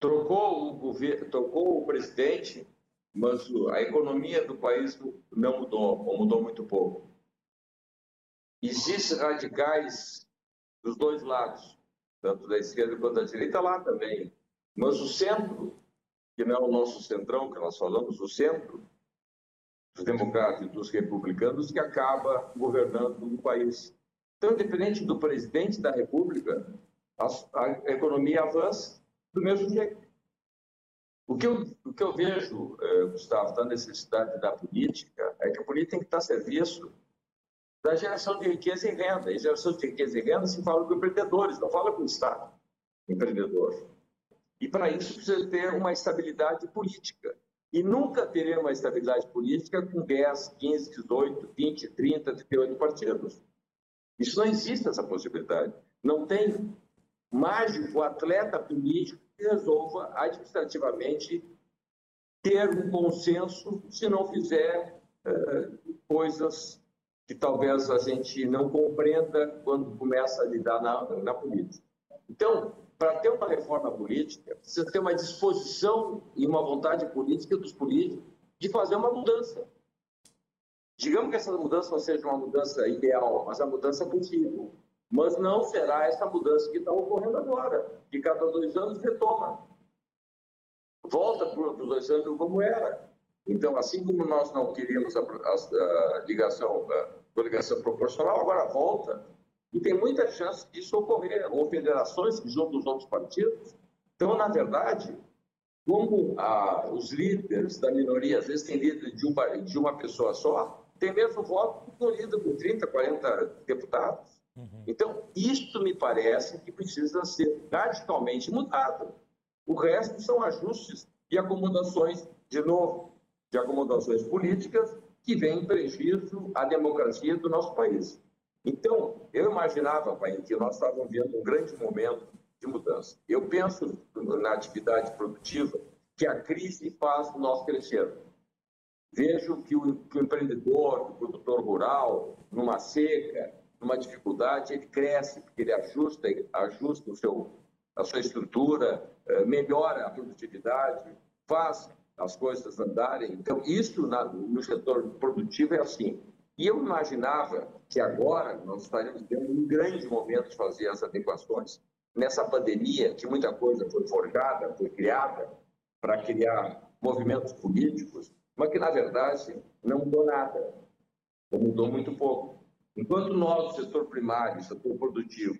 Trocou o governo, trocou o presidente, mas a economia do país não mudou, ou mudou muito pouco. Existem radicais dos dois lados tanto da esquerda quanto da direita, lá também. Mas o centro, que não é o nosso centrão que nós falamos, o centro dos democratas e dos republicanos, que acaba governando o país. Então, independente do presidente da República, a, a economia avança do mesmo jeito. O que eu, o que eu vejo, eh, Gustavo, da necessidade da política é que a política tem que estar a serviço da geração de riqueza e renda. E geração de riqueza e renda se fala com empreendedores, não fala com o Estado empreendedor. E para isso precisa ter uma estabilidade política. E nunca teremos uma estabilidade política com 10, 15, 18, 20, 30, 38 partidos. Isso não existe essa possibilidade. Não tem mágico atleta político que resolva administrativamente ter um consenso se não fizer uh, coisas que talvez a gente não compreenda quando começa a lidar na, na política. Então, para ter uma reforma política, precisa ter uma disposição e uma vontade política dos políticos de fazer uma mudança. Digamos que essa mudança não seja uma mudança ideal, mas a mudança possível. Mas não será essa mudança que está ocorrendo agora, que cada dois anos retoma. Volta para os dois anos como era. Então, assim como nós não queríamos a, a, a ligação, a coligação proporcional, agora volta. E tem muita chance disso ocorrer, ou federações que juntam os outros partidos. Então, na verdade, como a, os líderes da minoria, às vezes tem líder de uma, de uma pessoa só, tem mesmo voto do líder com 30, 40 deputados. Uhum. Então, isso me parece que precisa ser radicalmente mudado. O resto são ajustes e acomodações, de novo, de acomodações políticas que vêm em prejuízo à democracia do nosso país. Então, eu imaginava, pai, que nós estávamos vivendo um grande momento de mudança. Eu penso na atividade produtiva que a crise faz nós crescer. Vejo que o, que o empreendedor, o produtor rural, numa seca, numa dificuldade, ele cresce, porque ele ajusta, ajusta o seu, a sua estrutura, eh, melhora a produtividade, faz as coisas andarem. Então, isso na, no setor produtivo é assim. E eu imaginava que agora nós estaríamos tendo um grande momento de fazer as adequações. Nessa pandemia, que muita coisa foi forjada, foi criada para criar movimentos políticos, mas que, na verdade, não mudou nada, ou mudou muito pouco. Enquanto nós, o setor primário, o setor produtivo,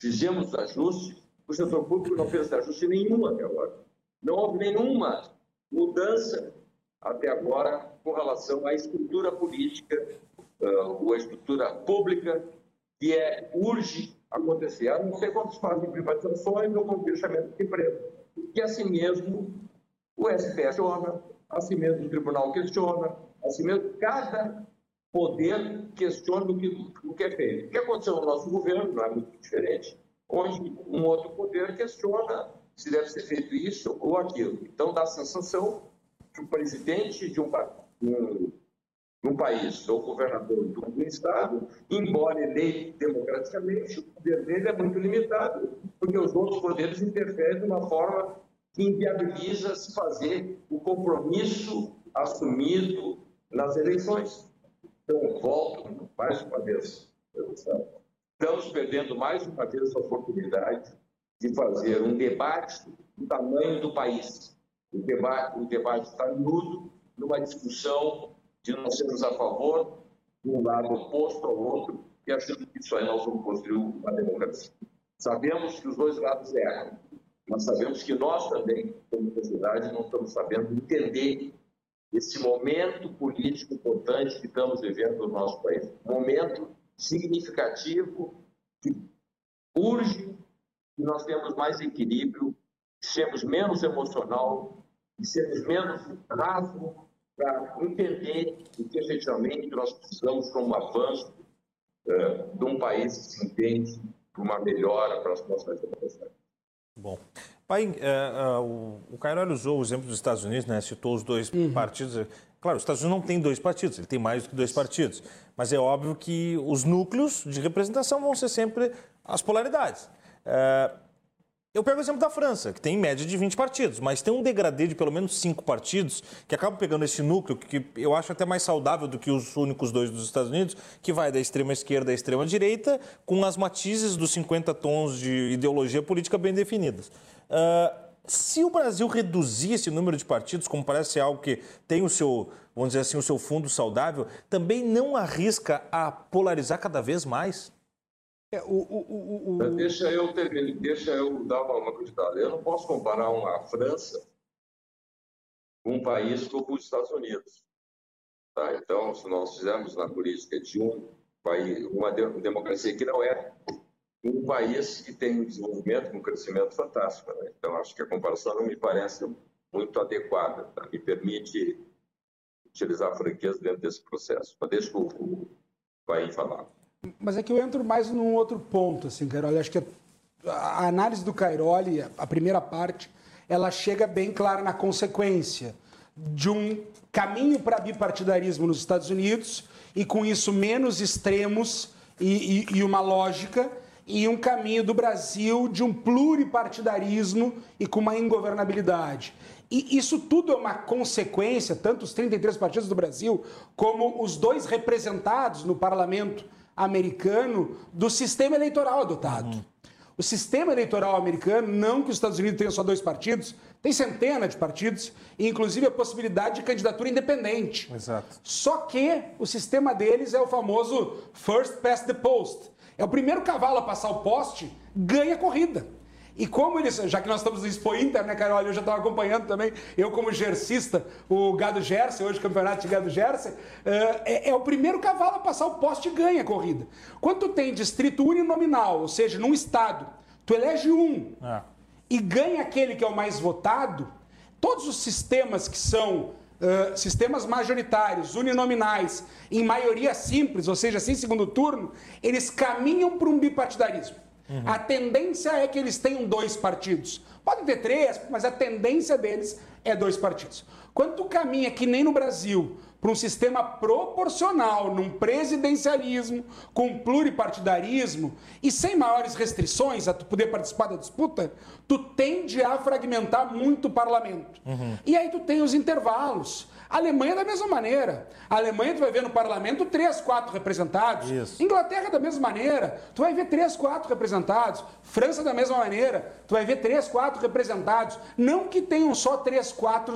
fizemos ajustes, o setor público não fez ajuste nenhum até agora. Não houve nenhuma mudança até agora com relação à estrutura política uh, a estrutura pública, que é, urge acontecer, não ser quando se fazem privatizações ou com fechamento de empresa. E assim mesmo o STF questiona, assim mesmo o tribunal questiona, assim mesmo cada poder questiona o que, o que é feito. O que aconteceu no nosso governo não é muito diferente, onde um outro poder questiona se deve ser feito isso ou aquilo. Então dá a sensação que o presidente de um, um, um país ou governador de um estado, embora eleito democraticamente, o poder dele é muito limitado, porque os outros poderes interferem de uma forma que inviabiliza se fazer o compromisso assumido nas eleições. Então, volto mais uma vez. Estamos perdendo mais uma vez a oportunidade de fazer um debate do tamanho do país. O debate, o debate está nudo numa discussão de não sermos a favor de um lado oposto ao outro e achando que isso aí nós vamos construir uma democracia. Sabemos que os dois lados erram, mas sabemos que nós também, como sociedade, não estamos sabendo entender esse momento político importante que estamos vivendo no nosso país. Momento significativo que urge que nós tenhamos mais equilíbrio, que sermos menos emocional, que sermos menos raso para entender o que efetivamente nós precisamos como avanço uh, de um país que se entende para uma melhora para as nossas democracias. Bom. Pai, uh, uh, o, o Cairo usou o exemplo dos Estados Unidos, né? citou os dois uhum. partidos. Claro, os Estados Unidos não tem dois partidos, ele tem mais do que dois partidos. Mas é óbvio que os núcleos de representação vão ser sempre as polaridades. Uh, eu pego o exemplo da França, que tem em média de 20 partidos, mas tem um degradê de pelo menos 5 partidos que acabam pegando esse núcleo, que eu acho até mais saudável do que os únicos dois dos Estados Unidos, que vai da extrema esquerda à extrema direita, com as matizes dos 50 tons de ideologia política bem definidas. Uh, se o Brasil reduzir esse número de partidos, como parece ser algo que tem o seu, vamos dizer assim, o seu fundo saudável, também não arrisca a polarizar cada vez mais? É, o, o, o, deixa, eu ter, deixa eu dar uma, cuidada. Eu não posso comparar uma França com um país como os Estados Unidos. Tá? Então, se nós fizermos na política de um país, uma democracia que não é um país que tem um desenvolvimento, um crescimento fantástico. Né? Então, acho que a comparação não me parece muito adequada. Tá? Me permite utilizar a franqueza dentro desse processo. Mas deixa o país falar. Mas é que eu entro mais num outro ponto, assim, Cairoli. Acho que a análise do Cairoli, a primeira parte, ela chega bem clara na consequência de um caminho para bipartidarismo nos Estados Unidos e, com isso, menos extremos e, e, e uma lógica e um caminho do Brasil de um pluripartidarismo e com uma ingovernabilidade. E isso tudo é uma consequência, tanto os 33 partidos do Brasil, como os dois representados no parlamento americano do sistema eleitoral adotado. Uhum. O sistema eleitoral americano, não que os Estados Unidos tenham só dois partidos, tem centenas de partidos, e inclusive a possibilidade de candidatura independente. Exato. Só que o sistema deles é o famoso first past the post. É o primeiro cavalo a passar o poste, ganha a corrida. E como eles, já que nós estamos no Expo Inter, né, Carol? Eu já estava acompanhando também, eu como gersista, o Gado Gerse, hoje campeonato de Gado Gerse, eh, é, é, o primeiro cavalo a passar o poste e ganha a corrida. Quando tu tem distrito uninominal, ou seja, num estado, tu elege um é. e ganha aquele que é o mais votado, todos os sistemas que são Uh, sistemas majoritários, uninominais, em maioria simples, ou seja, sem segundo turno, eles caminham para um bipartidarismo. Uhum. A tendência é que eles tenham dois partidos. Podem ter três, mas a tendência deles é dois partidos. Quando tu caminha, que nem no Brasil, para um sistema proporcional, num presidencialismo, com pluripartidarismo e sem maiores restrições a tu poder participar da disputa, tu tende a fragmentar muito o parlamento. Uhum. E aí tu tem os intervalos. A Alemanha da mesma maneira. A Alemanha tu vai ver no parlamento três, quatro representados. Isso. Inglaterra da mesma maneira. Tu vai ver três, quatro representados. França da mesma maneira. Tu vai ver três, quatro representados. Não que tenham só três, quatro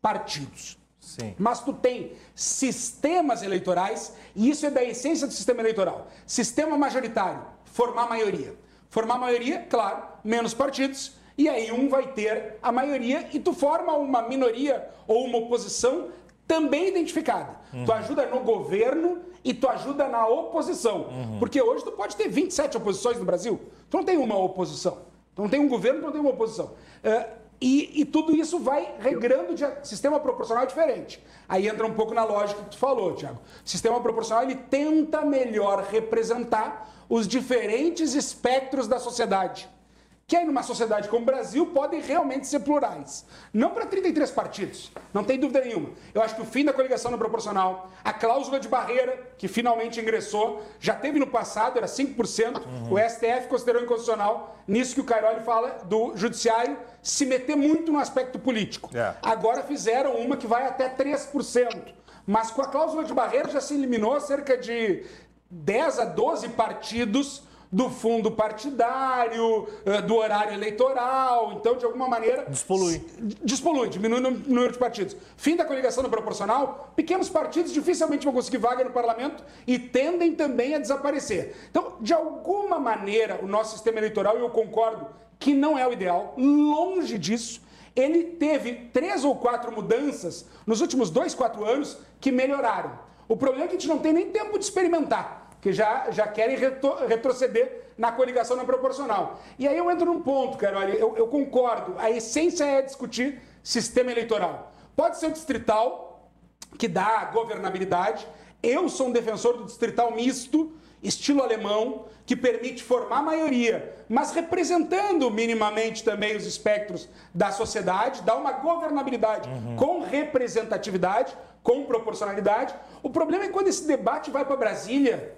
partidos. Sim. Mas tu tem sistemas eleitorais, e isso é da essência do sistema eleitoral. Sistema majoritário, formar maioria. Formar maioria, claro, menos partidos, e aí um vai ter a maioria e tu forma uma minoria ou uma oposição também identificada. Uhum. Tu ajuda no governo e tu ajuda na oposição. Uhum. Porque hoje tu pode ter 27 oposições no Brasil. Tu não tem uma oposição. Tu não tem um governo, tu não tem uma oposição. Uh, e, e, tudo isso vai regrando de sistema proporcional diferente. Aí entra um pouco na lógica que tu falou, Tiago. Sistema proporcional ele tenta melhor representar os diferentes espectros da sociedade que aí numa sociedade como o Brasil podem realmente ser plurais. Não para 33 partidos, não tem dúvida nenhuma. Eu acho que o fim da coligação não proporcional, a cláusula de barreira, que finalmente ingressou, já teve no passado, era 5%, uhum. o STF considerou inconstitucional, nisso que o Cairoli fala do judiciário se meter muito no aspecto político. É. Agora fizeram uma que vai até 3%. Mas com a cláusula de barreira já se eliminou cerca de 10 a 12 partidos do fundo partidário, eh, do horário eleitoral. Então, de alguma maneira. Despolui. Despolui, diminui o número de partidos. Fim da coligação no proporcional, pequenos partidos dificilmente vão conseguir vaga no parlamento e tendem também a desaparecer. Então, de alguma maneira, o nosso sistema eleitoral, e eu concordo que não é o ideal, longe disso. Ele teve três ou quatro mudanças nos últimos dois, quatro anos que melhoraram. O problema é que a gente não tem nem tempo de experimentar que já, já querem retro, retroceder na coligação não proporcional. E aí eu entro num ponto, cara, olha, eu, eu concordo, a essência é discutir sistema eleitoral. Pode ser o distrital, que dá governabilidade. Eu sou um defensor do distrital misto, estilo alemão, que permite formar maioria, mas representando minimamente também os espectros da sociedade, dá uma governabilidade uhum. com representatividade, com proporcionalidade. O problema é quando esse debate vai para Brasília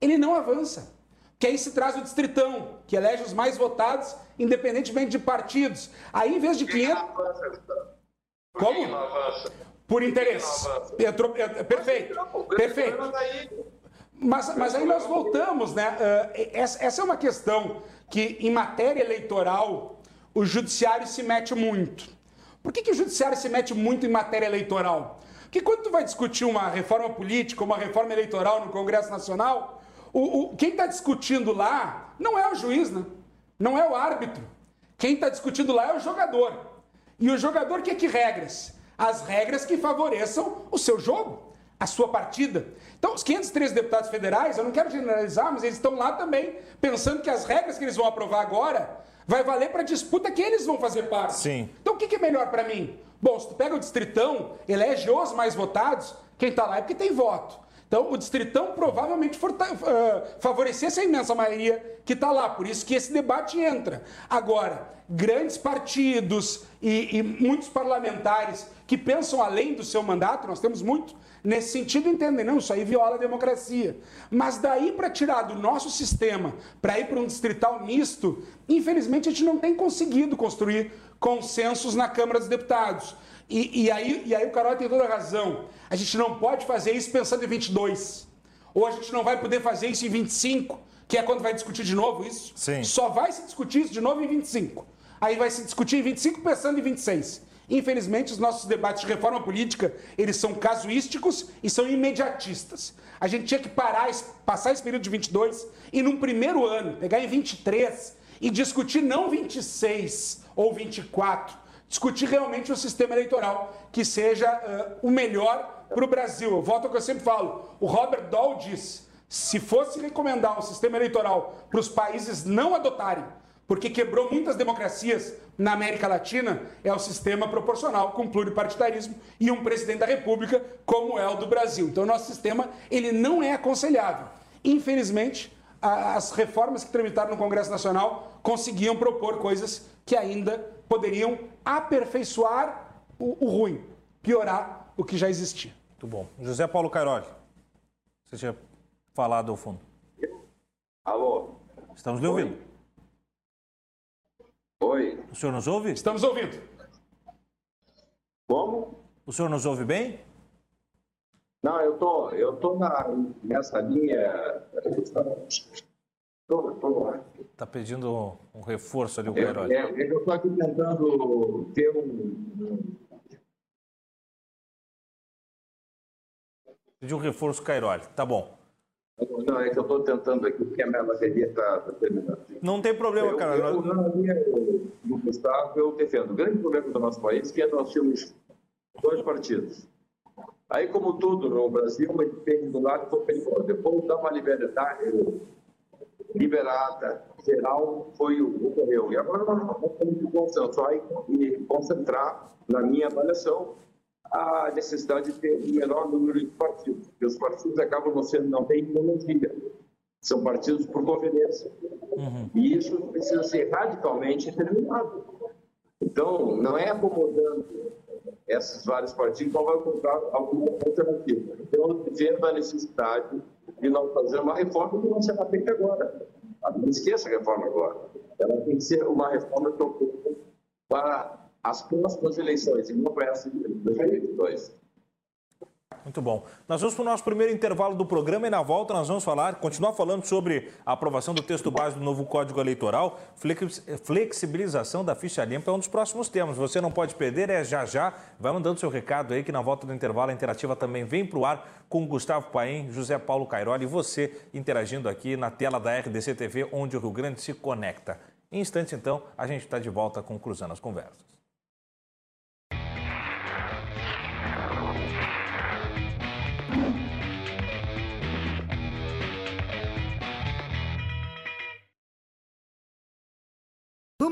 ele não avança. Que aí se traz o distritão, que elege os mais votados, independentemente de partidos. Aí, em vez de 500. Como? Por interesse. Entrou, perfeito. Perfeito. Mas, mas aí nós voltamos, né? Uh, essa é uma questão que, em matéria eleitoral, o judiciário se mete muito. Por que, que o judiciário se mete muito em matéria eleitoral? Porque quando tu vai discutir uma reforma política, uma reforma eleitoral no Congresso Nacional, o, o quem está discutindo lá não é o juiz, né? não é o árbitro. Quem está discutindo lá é o jogador. E o jogador quer que regras? As regras que favoreçam o seu jogo, a sua partida. Então, os 503 deputados federais, eu não quero generalizar, mas eles estão lá também pensando que as regras que eles vão aprovar agora vai valer para a disputa que eles vão fazer parte. Sim. Então, o que, que é melhor para mim? Bom, se tu pega o distritão, elege os mais votados, quem está lá é porque tem voto. Então, o distritão provavelmente uh, favorecesse a imensa maioria que está lá. Por isso que esse debate entra. Agora, grandes partidos e, e, muitos parlamentares que pensam além do seu mandato, nós temos muito nesse sentido, entendem, não, isso aí viola a democracia. Mas daí para tirar do nosso sistema, para ir para um distrital misto, infelizmente a gente não tem conseguido construir consensos na Câmara dos Deputados. E, e, aí, e aí o Carol tem toda a razão. A gente não pode fazer isso pensando em 22. Ou a gente não vai poder fazer isso em 25, que é quando vai discutir de novo isso. Sim. Só vai se discutir isso de novo em 25. Aí vai se discutir em 25 pensando em 26. Infelizmente, os nossos debates de reforma política, eles são casuísticos e são imediatistas. A gente tinha que parar, passar esse período de 22 e num primeiro ano, pegar em 23 e discutir não 26 ou 24, discutir realmente um sistema eleitoral que seja uh, o melhor para o Brasil. Eu volto ao que eu sempre falo. O Robert Dole diz: se fosse recomendar um sistema eleitoral para os países não adotarem, porque quebrou muitas democracias na América Latina, é o sistema proporcional com pluripartidarismo e um presidente da República como é o do Brasil. Então, nosso sistema ele não é aconselhável. Infelizmente, as reformas que tramitaram no Congresso Nacional conseguiam propor coisas que ainda poderiam aperfeiçoar o, o ruim, piorar o que já existia. Muito bom. José Paulo Cairoli, você tinha falado ao fundo. Alô? Estamos lhe ouvindo. Oi. O senhor nos ouve? Estamos ouvindo. Como? O senhor nos ouve bem? Não, eu tô, eu tô na, nessa linha. Está pedindo um reforço ali, o Cairoli. É, é, eu estou aqui tentando ter um. Pediu um reforço Cairoli, tá bom. Não, é que eu estou tentando aqui, porque a minha bateria está tá terminando. Não tem problema, cara. Eu, eu, linha do Gustavo, eu defendo. O grande problema do nosso país é que nós tínhamos dois partidos. Aí, como tudo no Brasil, uma depende do lado foi perigoso. Depois dá uma liberdade liberada, geral, foi o que ocorreu. E agora nós temos que concentrar e concentrar na minha avaliação a necessidade de ter o menor número de partidos, porque os partidos acabam não sendo, não têm ideologia, são partidos por conveniência. Uhum. E isso precisa ser radicalmente terminado. Então, não é acomodando esses vários partidos, não vai encontrar alguma alternativa. Então, eu defendo a necessidade de nós fazer uma reforma que não será feita agora. Não esqueça a reforma agora. Ela tem que ser uma reforma que ocupe para as próximas eleições, e não para essa de 2022. Muito bom. Nós vamos para o nosso primeiro intervalo do programa e na volta nós vamos falar, continuar falando sobre a aprovação do texto base do novo Código Eleitoral, flexibilização da ficha limpa é um dos próximos temas. Você não pode perder, é já já. Vai mandando seu recado aí que na volta do intervalo a interativa também vem para o ar com Gustavo Paim, José Paulo Cairoli e você interagindo aqui na tela da RDC TV, onde o Rio Grande se conecta. Em instantes, então, a gente está de volta com Cruzando as Conversas.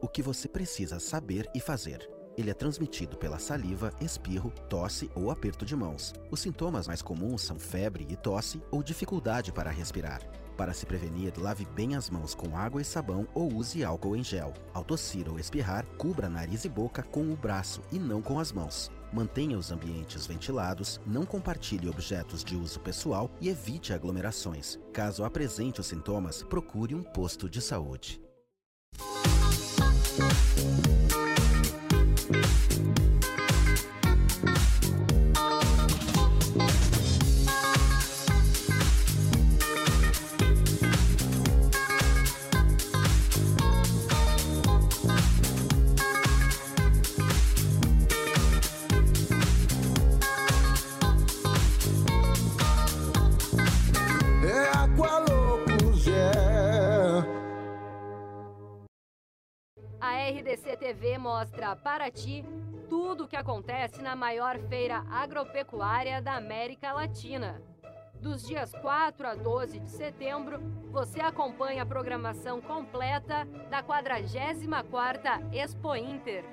O que você precisa saber e fazer. Ele é transmitido pela saliva, espirro, tosse ou aperto de mãos. Os sintomas mais comuns são febre e tosse ou dificuldade para respirar. Para se prevenir, lave bem as mãos com água e sabão ou use álcool em gel. Ao tossir ou espirrar, cubra nariz e boca com o braço e não com as mãos. Mantenha os ambientes ventilados, não compartilhe objetos de uso pessoal e evite aglomerações. Caso apresente os sintomas, procure um posto de saúde. RDC TV mostra para ti tudo o que acontece na maior feira agropecuária da América Latina. Dos dias 4 a 12 de setembro, você acompanha a programação completa da 44ª Expo Inter.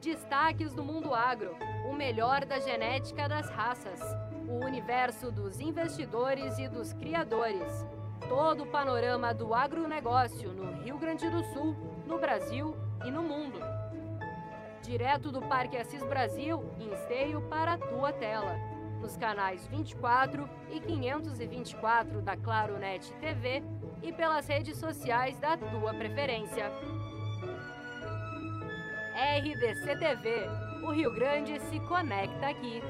Destaques do mundo agro, o melhor da genética das raças, o universo dos investidores e dos criadores. Todo o panorama do agronegócio no Rio Grande do Sul, no Brasil e no mundo. Direto do Parque Assis Brasil, em esteio para a tua tela, nos canais 24 e 524 da Claro Net TV e pelas redes sociais da tua preferência. RDC TV, o Rio Grande se conecta aqui.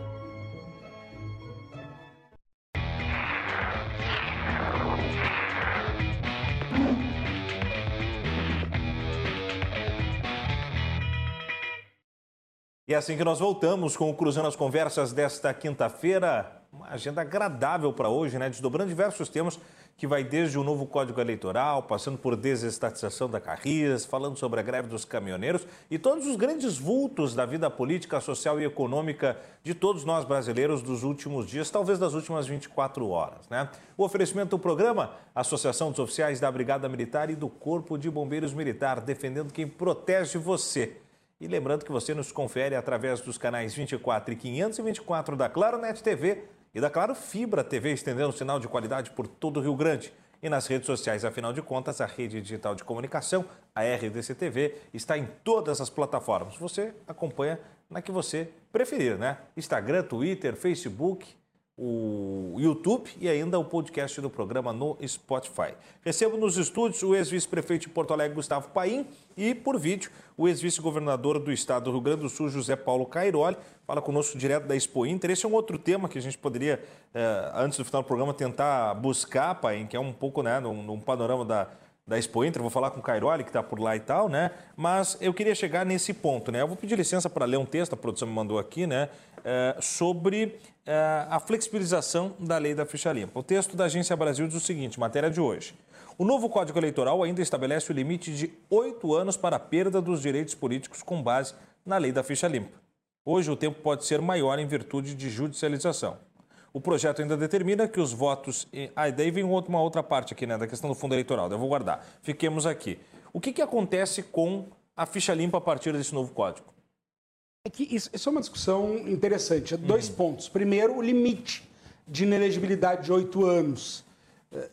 E é assim que nós voltamos com o Cruzando as Conversas desta quinta-feira. Uma agenda agradável para hoje, né? Desdobrando diversos temas que vai desde o novo Código Eleitoral, passando por desestatização da Carris, falando sobre a greve dos caminhoneiros e todos os grandes vultos da vida política, social e econômica de todos nós brasileiros dos últimos dias, talvez das últimas 24 horas, né? O oferecimento do programa, Associação dos Oficiais da Brigada Militar e do Corpo de Bombeiros Militar, defendendo quem protege você. E lembrando que você nos confere através dos canais 24 e 524 da Claro Net TV e da Claro Fibra TV, estendendo sinal de qualidade por todo o Rio Grande. E nas redes sociais, afinal de contas, a rede digital de comunicação, a RDC TV, está em todas as plataformas. Você acompanha na que você preferir, né? Instagram, Twitter, Facebook, o YouTube e ainda o podcast do programa no Spotify. Recebo nos estúdios o ex-vice-prefeito de Porto Alegre, Gustavo Paim, e por vídeo o ex-vice-governador do estado do Rio Grande do Sul, José Paulo Cairoli, fala conosco direto da Expo Inter. Esse é um outro tema que a gente poderia, eh, antes do final do programa, tentar buscar, Paim, que é um pouco, né, num, num panorama da, da Expo Inter, vou falar com o Cairoli, que está por lá e tal, né? Mas eu queria chegar nesse ponto, né? Eu vou pedir licença para ler um texto, a produção me mandou aqui, né? É, sobre a flexibilização da lei da ficha limpa. O texto da Agência Brasil diz o seguinte, matéria de hoje. O novo Código Eleitoral ainda estabelece o limite de oito anos para a perda dos direitos políticos com base na lei da ficha limpa. Hoje o tempo pode ser maior em virtude de judicialização. O projeto ainda determina que os votos. Ah, daí vem uma outra parte aqui, né, da questão do fundo eleitoral. Eu vou guardar. Fiquemos aqui. O que, que acontece com a ficha limpa a partir desse novo código? É que isso, isso é uma discussão interessante. Dois uhum. pontos. Primeiro, o limite de inelegibilidade de oito anos.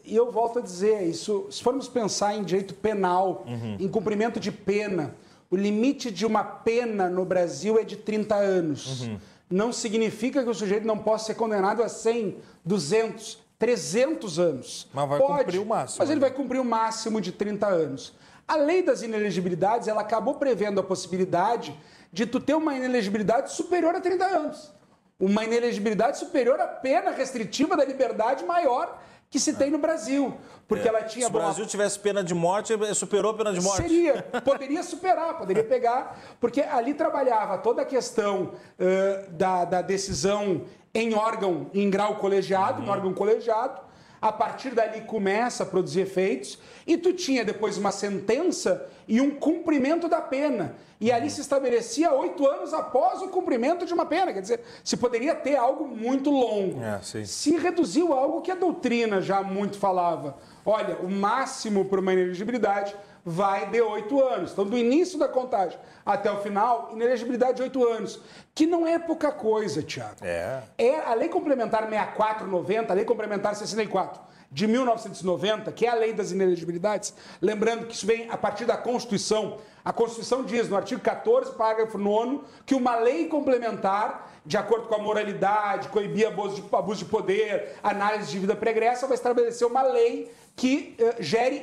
E eu volto a dizer isso, se formos pensar em direito penal, uhum. em cumprimento de pena, o limite de uma pena no Brasil é de 30 anos. Uhum não significa que o sujeito não possa ser condenado a 100, 200, 300 anos. Mas vai Pode, cumprir o máximo. Mas ele né? vai cumprir o máximo de 30 anos. A lei das inelegibilidades, ela acabou prevendo a possibilidade de tu ter uma inelegibilidade superior a 30 anos. Uma inelegibilidade superior à pena restritiva da liberdade maior que se tem no Brasil. Porque é. ela tinha. Se o Brasil tivesse pena de morte, superou a pena de morte. Seria, *laughs* poderia superar, poderia pegar, porque ali trabalhava toda a questão uh, da, da decisão em órgão, em grau colegiado, uhum. em órgão colegiado. A partir dali começa a produzir efeitos e tu tinha depois uma sentença e um cumprimento da pena. E ali se estabelecia oito anos após o cumprimento de uma pena. Quer dizer, se poderia ter algo muito longo. É, se reduziu algo que a doutrina já muito falava. Olha, o máximo para uma inelegibilidade vai de oito anos. Então, do início da contagem até o final, inelegibilidade de oito anos. Que não é pouca coisa, Tiago. É. é. A Lei Complementar 6490, a Lei Complementar 64 de 1990, que é a Lei das Inelegibilidades, lembrando que isso vem a partir da Constituição. A Constituição diz, no artigo 14, parágrafo 9, que uma lei complementar, de acordo com a moralidade, coibir abuso de, abuso de poder, análise de vida pregressa, vai estabelecer uma lei que uh, gere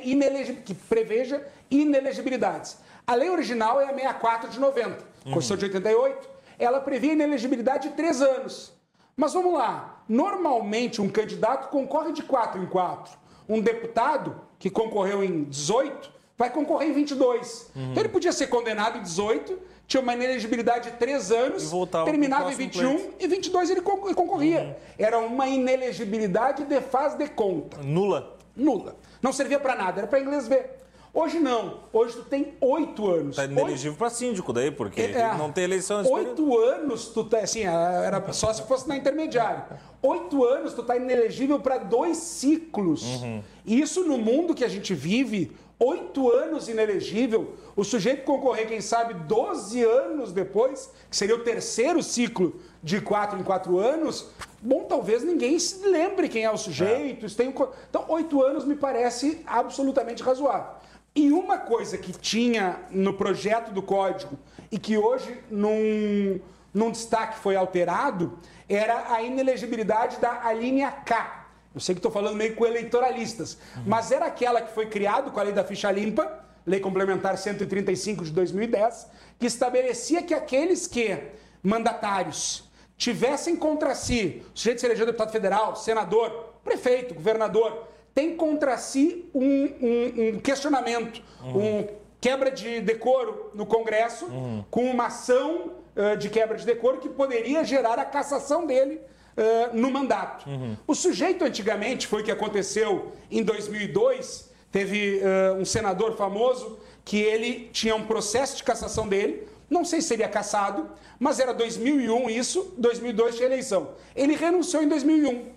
que preveja inelegibilidades. A lei original é a 64 de 90, uhum. Constituição de 88. Ela previa inelegibilidade de três anos. Mas vamos lá. Normalmente, um candidato concorre de quatro em quatro. Um deputado, que concorreu em 18, vai concorrer em 22. Uhum. Então, ele podia ser condenado em 18, tinha uma inelegibilidade de três anos, terminava em 21 pleito. e 22 ele concorria. Uhum. Era uma inelegibilidade de faz de conta. Nula. Nula. Não servia para nada, era para inglês ver. Hoje não. Hoje tu tem oito anos. Tá inelegível para síndico daí, porque é, não tem eleição nesse Oito anos tu tá, assim, era só se fosse na intermediária. Oito anos tu tá inelegível para dois ciclos. Uhum. Isso no mundo que a gente vive, oito anos inelegível, o sujeito concorrer, quem sabe, 12 anos depois, que seria o terceiro ciclo de quatro em quatro anos, bom, talvez ninguém se lembre quem é o sujeito. É. Tem um... Então, oito anos me parece absolutamente razoável. E uma coisa que tinha no projeto do código e que hoje, num, num destaque, foi alterado, era a inelegibilidade da linha K eu sei que estou falando meio com eleitoralistas, uhum. mas era aquela que foi criada com a lei da ficha limpa, lei complementar 135 de 2010, que estabelecia que aqueles que, mandatários, tivessem contra si, o sujeito se elegeu deputado federal, senador, prefeito, governador, tem contra si um, um, um questionamento, uhum. um quebra de decoro no Congresso, uhum. com uma ação uh, de quebra de decoro que poderia gerar a cassação dele uh, no mandato. Uhum. O sujeito, antigamente, foi o que aconteceu em 2002, teve uh, um senador famoso que ele tinha um processo de cassação dele, não sei se seria cassado, mas era 2001 isso, 2002 tinha eleição. Ele renunciou em 2001,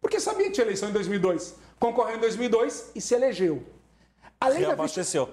porque sabia que tinha eleição em 2002. Concorreu em 2002 e se elegeu. A lei, da ficha,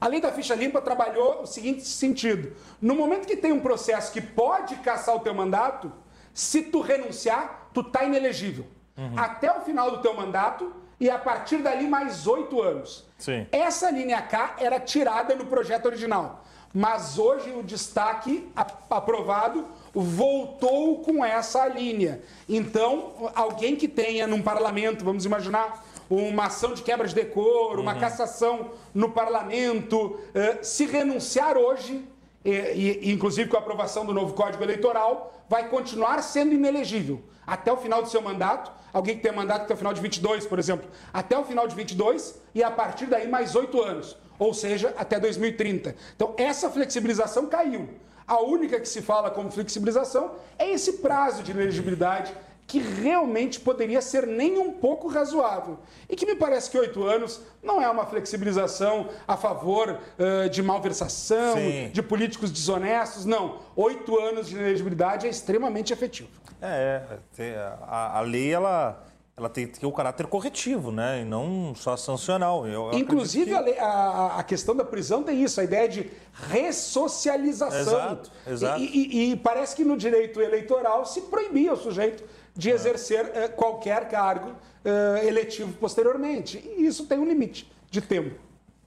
a lei da ficha limpa trabalhou o seguinte sentido. No momento que tem um processo que pode caçar o teu mandato, se tu renunciar, tu tá inelegível. Uhum. Até o final do teu mandato e a partir dali mais oito anos. Sim. Essa linha K era tirada no projeto original. Mas hoje o destaque aprovado voltou com essa linha. Então, alguém que tenha num parlamento, vamos imaginar, uma ação de quebra de decoro, uma uhum. cassação no parlamento, eh, se renunciar hoje, e, inclusive com a aprovação do novo Código Eleitoral, vai continuar sendo inelegível até o final do seu mandato. Alguém que tem mandato até o final de 22, por exemplo, até o final de 22 e a partir daí mais oito anos, ou seja, até 2030. Então, essa flexibilização caiu. A única que se fala como flexibilização é esse prazo de inelegibilidade que realmente poderia ser nem um pouco razoável. E que me parece que oito anos não é uma flexibilização a favor uh, de malversação, Sim. de políticos desonestos, não. Oito anos de inelegibilidade é extremamente efetivo. É, é a, a lei, ela ela tem que ter o caráter corretivo, né? E não só sancional. Eu, eu Inclusive, que... a, lei, a, a, questão da prisão tem isso, a ideia de ressocialização. Exato, exato. E, e, e parece que no direito eleitoral se proibia o sujeito de exercer uh, qualquer cargo uh, eletivo posteriormente. E isso tem um limite de tempo.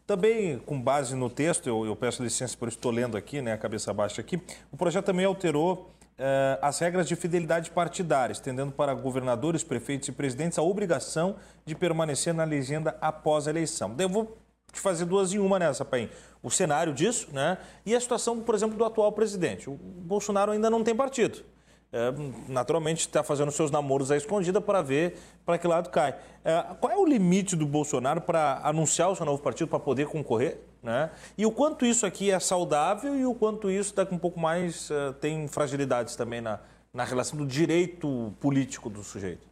Também, com base no texto, eu, eu peço licença por estou lendo aqui, né, a cabeça baixa aqui, o projeto também alterou uh, as regras de fidelidade partidária, estendendo para governadores, prefeitos e presidentes a obrigação de permanecer na legenda após a eleição. Eu vou te fazer duas em uma nessa, Paim. O cenário disso, né? E a situação, por exemplo, do atual presidente. O Bolsonaro ainda não tem partido é, naturalmente está fazendo seus namoros à escondida para ver para que lado cai. É, qual é o limite do Bolsonaro para anunciar o seu novo partido para poder concorrer? Né? E o quanto isso aqui é saudável e o quanto isso daqui um pouco mais uh, tem fragilidades também na, na relação do direito político do sujeito?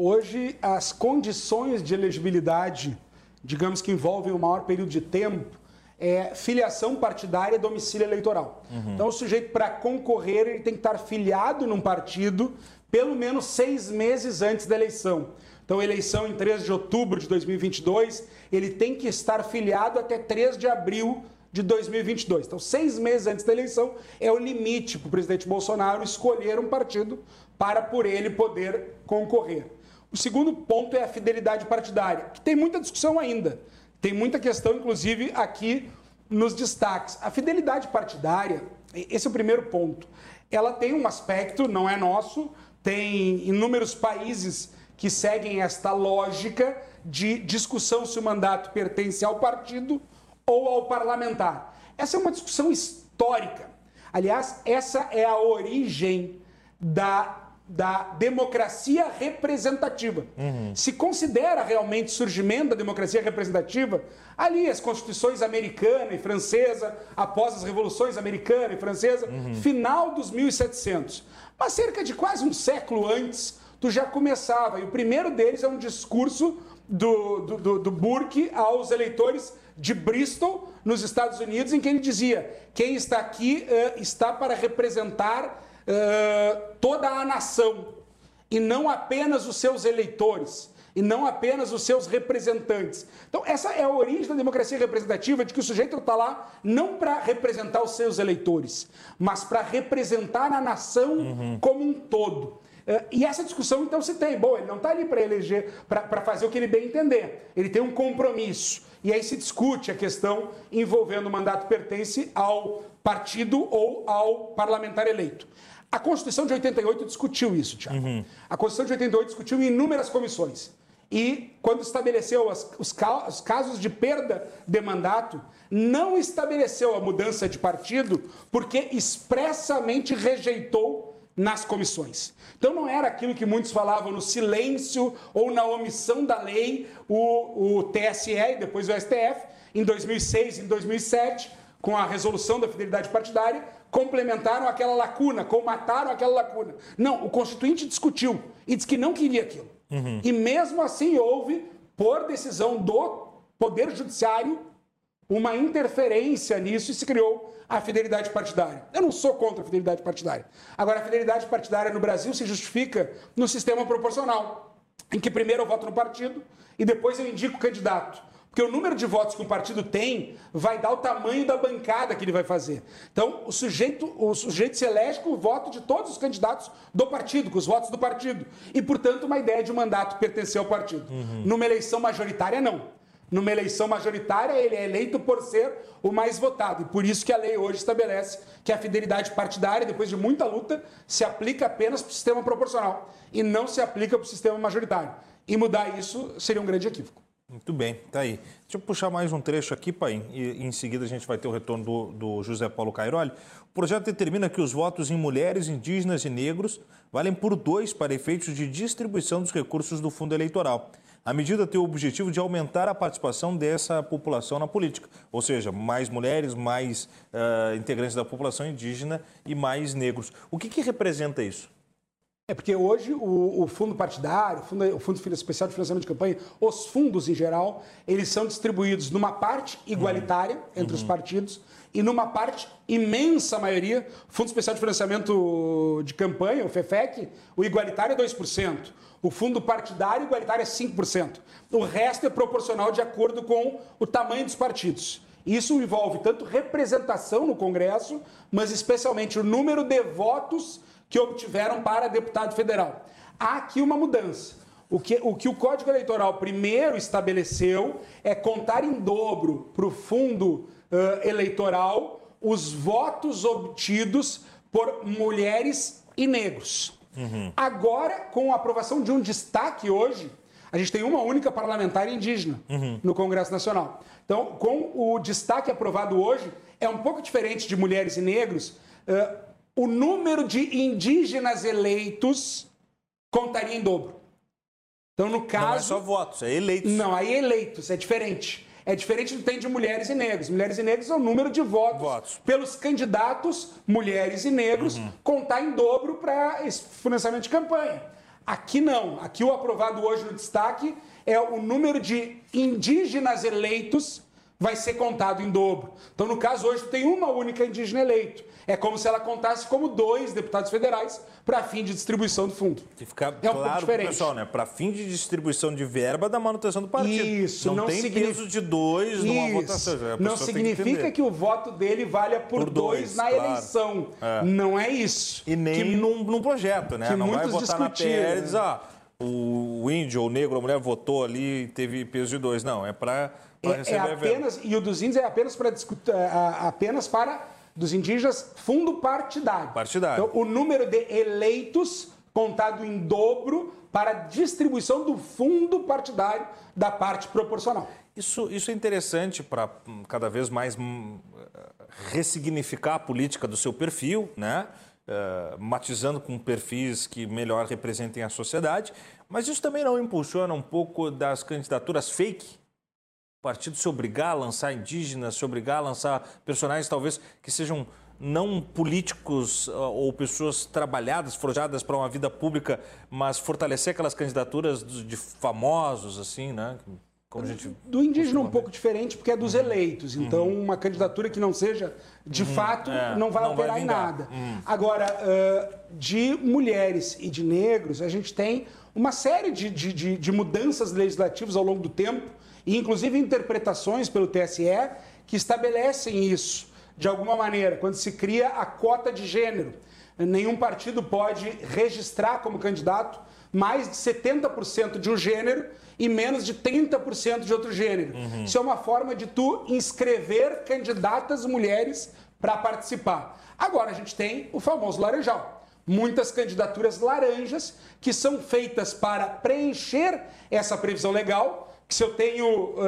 Hoje, as condições de elegibilidade, digamos que envolvem o maior período de tempo, é filiação partidária e domicílio eleitoral. Uhum. Então, o sujeito, para concorrer, ele tem que estar filiado num partido pelo menos seis meses antes da eleição. Então, eleição em 3 de outubro de 2022, ele tem que estar filiado até 3 de abril de 2022. Então, seis meses antes da eleição é o limite para o presidente Bolsonaro escolher um partido para por ele poder concorrer. O segundo ponto é a fidelidade partidária, que tem muita discussão ainda. Tem muita questão, inclusive, aqui nos destaques. A fidelidade partidária, esse é o primeiro ponto. Ela tem um aspecto, não é nosso, tem inúmeros países que seguem esta lógica de discussão se o mandato pertence ao partido ou ao parlamentar. Essa é uma discussão histórica. Aliás, essa é a origem da da democracia representativa. Uhum. Se considera realmente o surgimento da democracia representativa ali as constituições americana e francesa, após as revoluções americana e francesa, uhum. final dos 1700. Mas cerca de quase um século antes, tu já começava. E o primeiro deles é um discurso do, do, do, do Burke aos eleitores de Bristol, nos Estados Unidos, em que ele dizia: quem está aqui uh, está para representar uh, toda a nação, e não apenas os seus eleitores, e não apenas os seus representantes. Então, essa é a origem da democracia representativa, de que o sujeito está lá não para representar os seus eleitores, mas para representar a nação uhum. como um todo. E essa discussão, então, se tem. Bom, ele não está ali para eleger, para fazer o que ele bem entender. Ele tem um compromisso. E aí se discute a questão envolvendo o mandato pertence ao partido ou ao parlamentar eleito. A Constituição de 88 discutiu isso, Tiago. Uhum. A Constituição de 88 discutiu em inúmeras comissões. E, quando estabeleceu as, os, os casos de perda de mandato, não estabeleceu a mudança de partido porque expressamente rejeitou nas comissões. Então não era aquilo que muitos falavam no silêncio ou na omissão da lei, o, o TSE e depois o STF, em 2006 em 2007, com a resolução da fidelidade partidária, complementaram aquela lacuna, comataram aquela lacuna. Não, o Constituinte discutiu e disse que não queria aquilo. Uhum. E mesmo assim houve, por decisão do Poder Judiciário, uma interferência nisso e se criou a fidelidade partidária. Eu não sou contra a fidelidade partidária. Agora, a fidelidade partidária no Brasil se justifica no sistema proporcional, em que primeiro eu voto no partido e depois eu indico o candidato. Porque o número de votos que um partido tem vai dar o tamanho da bancada que ele vai fazer. Então, o sujeito, o sujeito se elege com o voto de todos os candidatos do partido, com os votos do partido. E, portanto, uma ideia de mandato pertencer ao partido. Uhum. Numa eleição majoritária, não. Numa eleição majoritária, ele é eleito por ser o mais votado. E por isso que a lei hoje estabelece que a fidelidade partidária, depois de muita luta, se aplica apenas para o sistema proporcional e não se aplica para o sistema majoritário. E mudar isso seria um grande equívoco. Muito bem, tá aí. Deixa eu puxar mais um trecho aqui, pai, e em seguida a gente vai ter o retorno do, do José Paulo Cairoli. O projeto determina que os votos em mulheres, indígenas e negros valem por dois para efeitos de distribuição dos recursos do fundo eleitoral. A medida tem o objetivo de aumentar a participação dessa população na política, ou seja, mais mulheres, mais uh, integrantes da população indígena e mais negros. O que, que representa isso? É porque hoje o, o fundo partidário, o fundo, o fundo, Especial de Financiamento de Campanha, os fundos em geral, eles são distribuídos numa parte igualitária uhum. entre os partidos e numa parte imensa maioria, Fundo Especial de Financiamento de Campanha, o FEFEC, o igualitário é 2%. O fundo partidário igualitário é 5%. O resto é proporcional de acordo com o tamanho dos partidos. Isso envolve tanto representação no Congresso, mas especialmente o número de votos que obtiveram para deputado federal. Há aqui uma mudança. O que, o que o Código Eleitoral primeiro estabeleceu é contar em dobro para o fundo uh, eleitoral os votos obtidos por mulheres e negros. Uhum. Agora, com a aprovação de um destaque hoje, a gente tem uma única parlamentar indígena uhum. no Congresso Nacional. Então, com o destaque aprovado hoje, é um pouco diferente de mulheres e negros. Uh, o número de indígenas eleitos contaria em dobro. Então, no caso. Não é só votos, é eleitos. Não, aí é eleitos, é diferente. É diferente do que tem de mulheres e negros. Mulheres e negros é o número de votos, votos. pelos candidatos, mulheres e negros, uhum. contar em dobro para esse financiamento de campanha. Aqui não. Aqui o aprovado hoje no destaque é o número de indígenas eleitos vai ser contado em dobro. Então, no caso, hoje tem uma única indígena eleito. É como se ela contasse como dois deputados federais para fim de distribuição do fundo. Que ficar é um claro pessoal, né? Para fim de distribuição de verba da manutenção do partido. Isso, não, não tem significa... peso de dois Isso. numa votação. Não significa que, que, o voto dele valha por, por dois, dois, na claro. eleição. É. Não é isso. E nem que, num, num projeto, né? Não vai votar na PL e dizer, ah, o índio, o negro, a mulher votou ali e teve peso de dois. Não, é para é, é apenas, e o dos índios é apenas para discutir, é, apenas para dos indígenas fundo partidário. Partidário. Então, o número de eleitos contado em dobro para distribuição do fundo partidário da parte proporcional. Isso, isso é interessante para hum, cada vez mais hum, ressignificar a política do seu perfil, né? Uh, matizando com perfis que melhor representem a sociedade, mas isso também não impulsiona um pouco das candidaturas fake o partido se obrigar a lançar indígenas, se obrigar a lançar personagens talvez que sejam não políticos ah, ou pessoas trabalhadas, forjadas para uma vida pública, mas fortalecer aquelas candidaturas de famosos, assim, né? Como a gente do indígena um pouco diferente, porque é dos uhum. eleitos. Então, uhum. uma candidatura que não seja de uhum. fato é, não vai não operar vai em nada. Uhum. Agora, uh, de mulheres e de negros, a gente tem uma série de, de, de, de mudanças legislativas ao longo do tempo e inclusive interpretações pelo TSE que estabelecem isso de alguma maneira, quando se cria a cota de gênero. Nenhum partido pode registrar como candidato mais de 70% de um gênero e menos de 30% de outro gênero. Uhum. Isso é uma forma de tu inscrever candidatas mulheres para participar. Agora a gente tem o famoso laranjal. Muitas candidaturas laranjas que são feitas para preencher essa previsão legal que se eu tenho. Uh,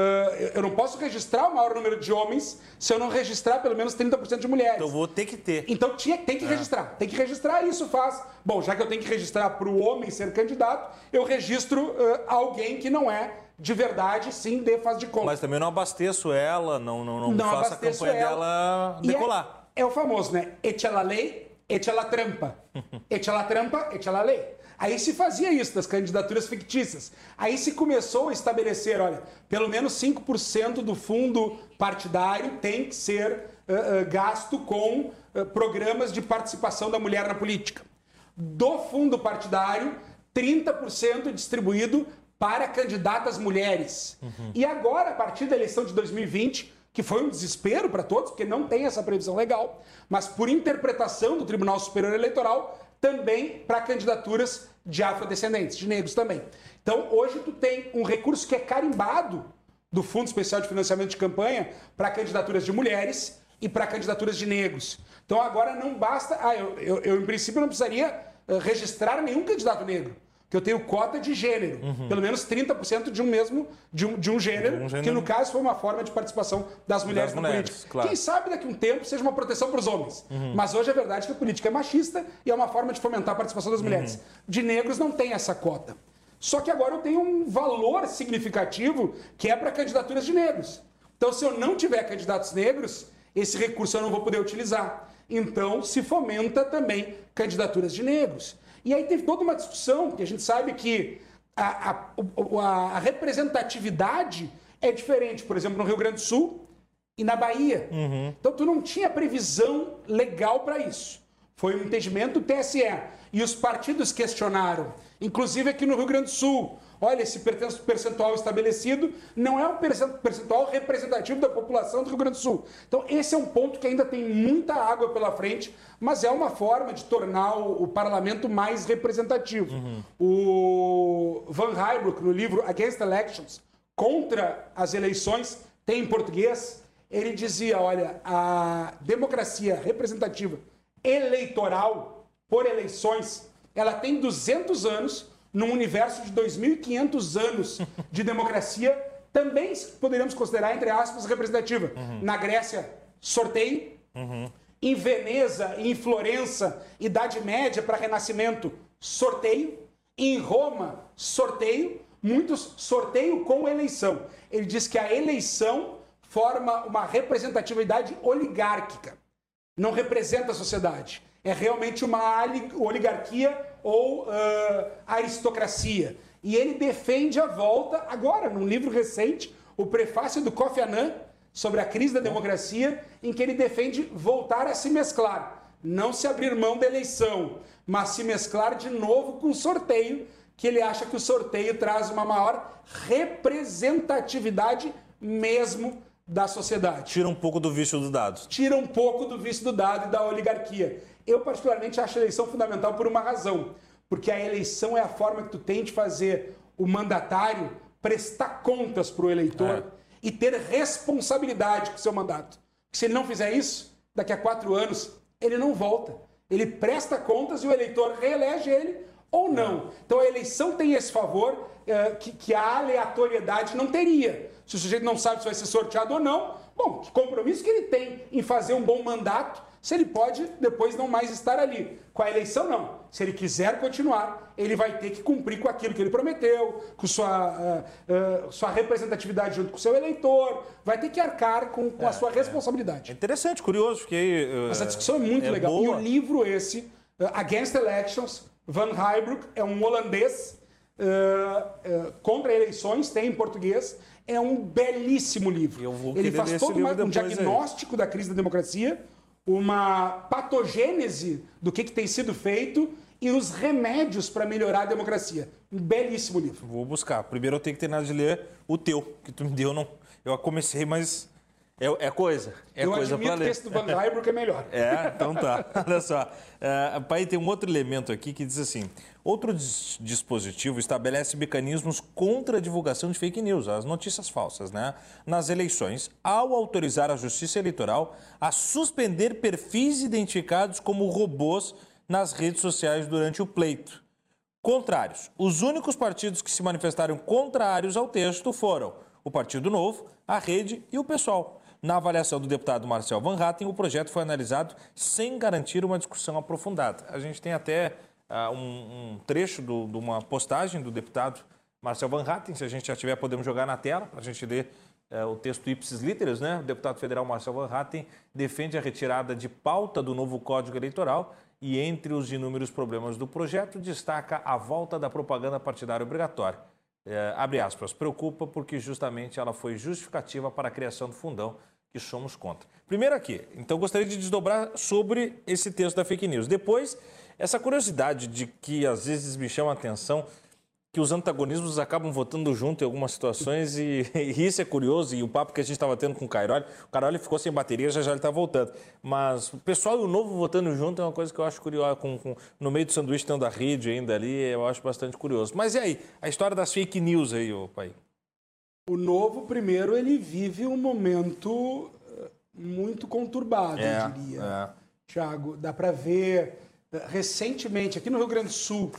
eu não posso registrar o maior número de homens se eu não registrar pelo menos 30% de mulheres. Então vou ter que ter. Então tinha, tem que é. registrar. Tem que registrar isso faz. Bom, já que eu tenho que registrar para o homem ser candidato, eu registro uh, alguém que não é de verdade, sim, de faz de conta. Mas também não abasteço ela, não, não, não, não faço a campanha ela. dela é- decolar. É, é, o famoso, né? Echa la lei, echa la trampa. *laughs* echa la trampa, echa la lei. Aí se fazia isso das candidaturas fictícias. Aí se começou a estabelecer, olha, pelo menos 5% do fundo partidário tem que ser uh, uh, gasto com uh, programas de participação da mulher na política. Do fundo partidário, 30% distribuído para candidatas mulheres. Uhum. E agora, a partir da eleição de 2020, que foi um desespero para todos, porque não tem essa previsão legal, mas por interpretação do Tribunal Superior Eleitoral, também para candidaturas de afrodescendentes, de negros também. Então, hoje tu tem um recurso que é carimbado do Fundo Especial de Financiamento de Campanha para candidaturas de mulheres e para candidaturas de negros. Então, agora não basta... Ah, eu, eu, eu em princípio não precisaria eh, registrar nenhum candidato negro que eu tenho cota de gênero, uhum. pelo menos 30% de um mesmo de um, de um, gênero, de um gênero, que no caso foi uma forma de participação das mulheres das na mulheres, política. Claro. Quem sabe daqui a um tempo seja uma proteção para os homens. Uhum. Mas hoje é verdade que a política é machista e é uma forma de fomentar a participação das uhum. mulheres. Uhum. De negros não tem essa cota. Só que agora eu tenho um valor significativo que é para candidaturas de negros. Então, se eu não tiver candidatos negros, esse recurso eu não vou poder utilizar. Então, se fomenta também candidaturas de negros. E aí teve toda uma discussão, que a gente sabe que a, a, a, representatividade é diferente, por exemplo, no Rio Grande do Sul e na Bahia. Uhum. Então tu não tinha previsão legal para isso. Foi um entendimento do TSE. E os partidos questionaram, inclusive aqui no Rio Grande do Sul olha, esse percentual estabelecido não é um percentual representativo da população do Rio Grande do Sul. Então, esse é um ponto que ainda tem muita água pela frente, mas é uma forma de tornar o, parlamento mais representativo. Uhum. O Van Heijbroek, no livro Against Elections, contra as eleições, tem em português, ele dizia, olha, a democracia representativa eleitoral por eleições, ela tem 200 anos num universo de 2.500 anos de democracia, também poderíamos considerar, entre aspas, representativa. Uhum. Na Grécia, sorteio. Uhum. Em Veneza em Florença, Idade Média para Renascimento, sorteio. Em Roma, sorteio. Muitos sorteio com eleição. Ele diz que a eleição forma uma representatividade oligárquica. Não representa a sociedade. É realmente uma oligarquia ou uh, aristocracia. E ele defende a volta, agora, num livro recente, o prefácio do Kofi Annan, sobre a crise da democracia, em que ele defende voltar a se mesclar. Não se abrir mão da eleição, mas se mesclar de novo com o sorteio, que ele acha que o sorteio traz uma maior representatividade mesmo da sociedade. Tira um pouco do vício do dado. Tira um pouco do vício do dado e da oligarquia. Eu, particularmente, acho a eleição fundamental por uma razão. Porque a eleição é a forma que tu tem de fazer o mandatário prestar contas para o eleitor é. e ter responsabilidade com o seu mandato. se ele não fizer isso, daqui a quatro anos, ele não volta. Ele presta contas e o eleitor reelege ele ou não. Então a eleição tem esse favor é, que, que a aleatoriedade não teria. Se o sujeito não sabe se vai ser sorteado ou não, bom, que compromisso que ele tem em fazer um bom mandato se ele pode depois não mais estar ali. Com a eleição, não. Se ele quiser continuar, ele vai ter que cumprir com aquilo que ele prometeu, com sua, uh, uh, sua representatividade junto com o seu eleitor, vai ter que arcar com, com é, a sua é. responsabilidade. É interessante, curioso, porque. Uh, Essa discussão é muito é legal. Boa. E o livro esse, Against Elections, Van Heijbroek, é um holandês contra eleições, tem em português. É um belíssimo livro. Ele faz todo uma, um diagnóstico aí. da crise da democracia uma patogênese do que, que tem sido feito e os remédios para melhorar a democracia. Um belíssimo livro. Vou buscar. Primeiro eu tenho que terminar de ler o teu, que tu me deu. Não... Eu comecei, mas é, é coisa. É eu coisa admito que esse do Van Heijbroek é melhor. *laughs* É, então tá. Olha só. Uh, pai, tem um outro elemento aqui que diz assim: outro dispositivo estabelece mecanismos contra a divulgação de fake news, as notícias falsas, né? Nas eleições, ao autorizar a Justiça Eleitoral a suspender perfis identificados como robôs nas redes sociais durante o pleito. contrários. Os únicos partidos que se manifestaram contrários ao texto foram o Partido Novo, a Rede e o PSOL. Na avaliação do deputado Marcel Van Hatten, o projeto foi analisado sem garantir uma discussão aprofundada. A gente tem até uh, um, um, trecho de uma postagem do deputado Marcel Van Hatten, se a gente já tiver, podemos jogar na tela para a gente ler uh, o texto ipsis literis, né? O deputado federal Marcel Van Hatten defende a retirada de pauta do novo Código Eleitoral e, entre os inúmeros problemas do projeto, destaca a volta da propaganda partidária obrigatória. É, abre aspas, preocupa porque justamente ela foi justificativa para a criação do fundão que somos contra. Primeiro aqui, então gostaria de desdobrar sobre esse texto da fake news. Depois, essa curiosidade de que às vezes me chama a atenção que os antagonismos acabam votando junto em algumas situações e, *laughs* e isso é curioso. E o papo que a gente estava tendo com o Cairoli, o Cairoli ficou sem bateria, já já ele está voltando. Mas o pessoal e o novo votando junto é uma coisa que eu acho curiosa. Com, com, no meio do sanduíche tendo a rede ainda ali, eu acho bastante curioso. Mas e aí, a história das fake news aí, ô pai? O novo, primeiro, ele vive um momento eh, muito conturbado, é, eu diria. É. Tiago, dá para ver recentemente, aqui no Rio Grande do Sul,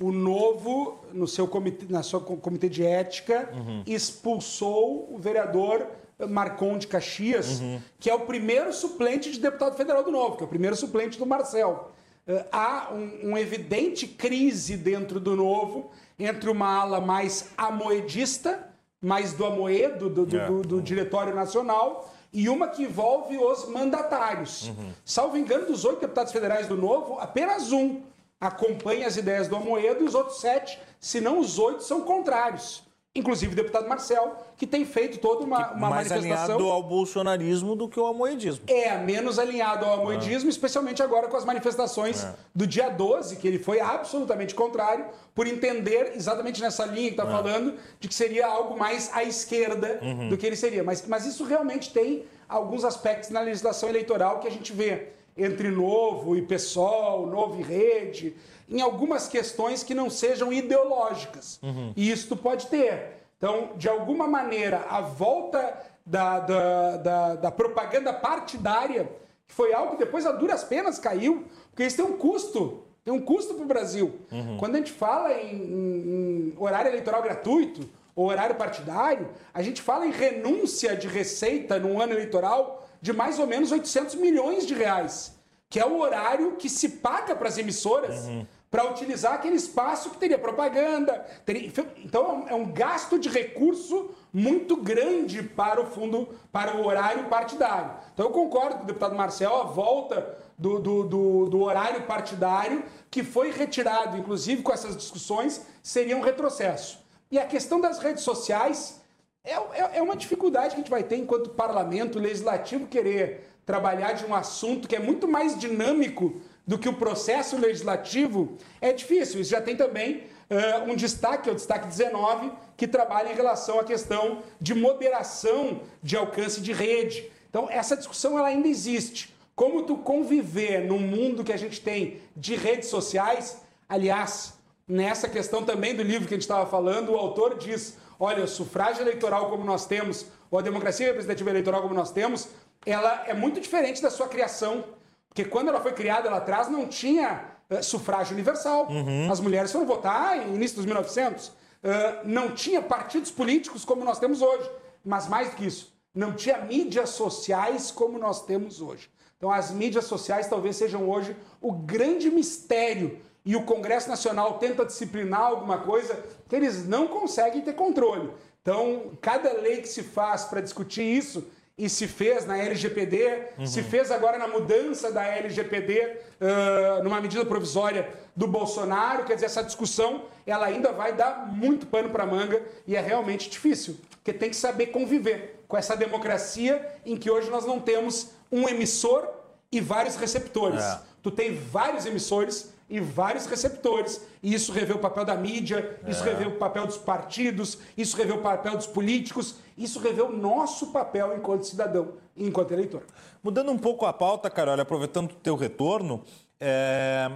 o novo, no seu comitê, na sua comitê de ética, uhum. expulsou o vereador Marcon de Caxias, uhum. que é o primeiro suplente de deputado federal do Novo, que é o primeiro suplente do Marcel. Uh, há um, um, evidente crise dentro do Novo entre uma ala mais amoedista mais do Amoedo, do, do, é. do, do Diretório Nacional, e uma que envolve os mandatários. Uhum. Salvo engano, dos oito deputados federais do Novo, apenas um acompanha as ideias do Amoedo e os outros sete, se não os oito, são contrários inclusive o deputado Marcel, que tem feito toda uma, uma mais manifestação. alinhado ao bolsonarismo do que ao amoedismo. É, menos alinhado ao amoedismo, ah. especialmente agora com as manifestações ah. do dia 12, que ele foi absolutamente contrário, por entender exatamente nessa linha que está ah. falando, de que seria algo mais à esquerda uhum. do que ele seria. Mas, mas isso realmente tem alguns aspectos na legislação eleitoral que a gente vê entre Novo e PSOL, Novo e Rede, em algumas questões que não sejam ideológicas. Uhum. E isso tu pode ter. Então, de alguma maneira, a volta da, da, da, da propaganda partidária, que foi algo que depois a duras penas caiu, porque isso tem um custo. Tem um custo para o Brasil. Uhum. Quando a gente fala em, em, em horário eleitoral gratuito, ou horário partidário, a gente fala em renúncia de receita no ano eleitoral de mais ou menos 800 milhões de reais, que é o horário que se paga para as emissoras. Uhum para utilizar aquele espaço que teria propaganda. Teria... Então é um gasto de recurso muito grande para o fundo, para o horário partidário. Então eu concordo com o deputado Marcel, a volta do, do, do, do horário partidário, que foi retirado, inclusive com essas discussões, seria um retrocesso. E a questão das redes sociais é, é, é uma dificuldade que a gente vai ter enquanto parlamento legislativo querer trabalhar de um assunto que é muito mais dinâmico do que o processo legislativo é difícil. Isso já tem também uh, um destaque, é o destaque 19, que trabalha em relação à questão de moderação de alcance de rede. Então, essa discussão ela ainda existe. Como tu conviver num mundo que a gente tem de redes sociais, aliás, nessa questão também do livro que a gente estava falando, o autor diz: olha, o sufrágio eleitoral como nós temos, ou a democracia representativa eleitoral como nós temos, ela é muito diferente da sua criação porque quando ela foi criada lá atrás não tinha uh, sufrágio universal. Uhum. As mulheres foram votar no início dos 1900. Uh, eh, não tinha partidos políticos como nós temos hoje. Mas mais do que isso, não tinha mídias sociais como nós temos hoje. Então as mídias sociais talvez sejam hoje o grande mistério e o Congresso Nacional tenta disciplinar alguma coisa que eles não conseguem ter controle. Então, cada lei que se faz para discutir isso e se fez na LGPD, uhum. se fez agora na mudança da LGPD, uh, numa medida provisória do Bolsonaro. Quer dizer, essa discussão ela ainda vai dar muito pano para manga e é realmente difícil, porque tem que saber conviver com essa democracia em que hoje nós não temos um emissor e vários receptores. É. Tu tem vários emissores e vários receptores. E isso revê o papel da mídia, isso é. revê o papel dos partidos, isso revê o papel dos políticos, isso revê o nosso papel enquanto cidadão e enquanto eleitor. Mudando um pouco a pauta, Carol, aproveitando o teu retorno, é...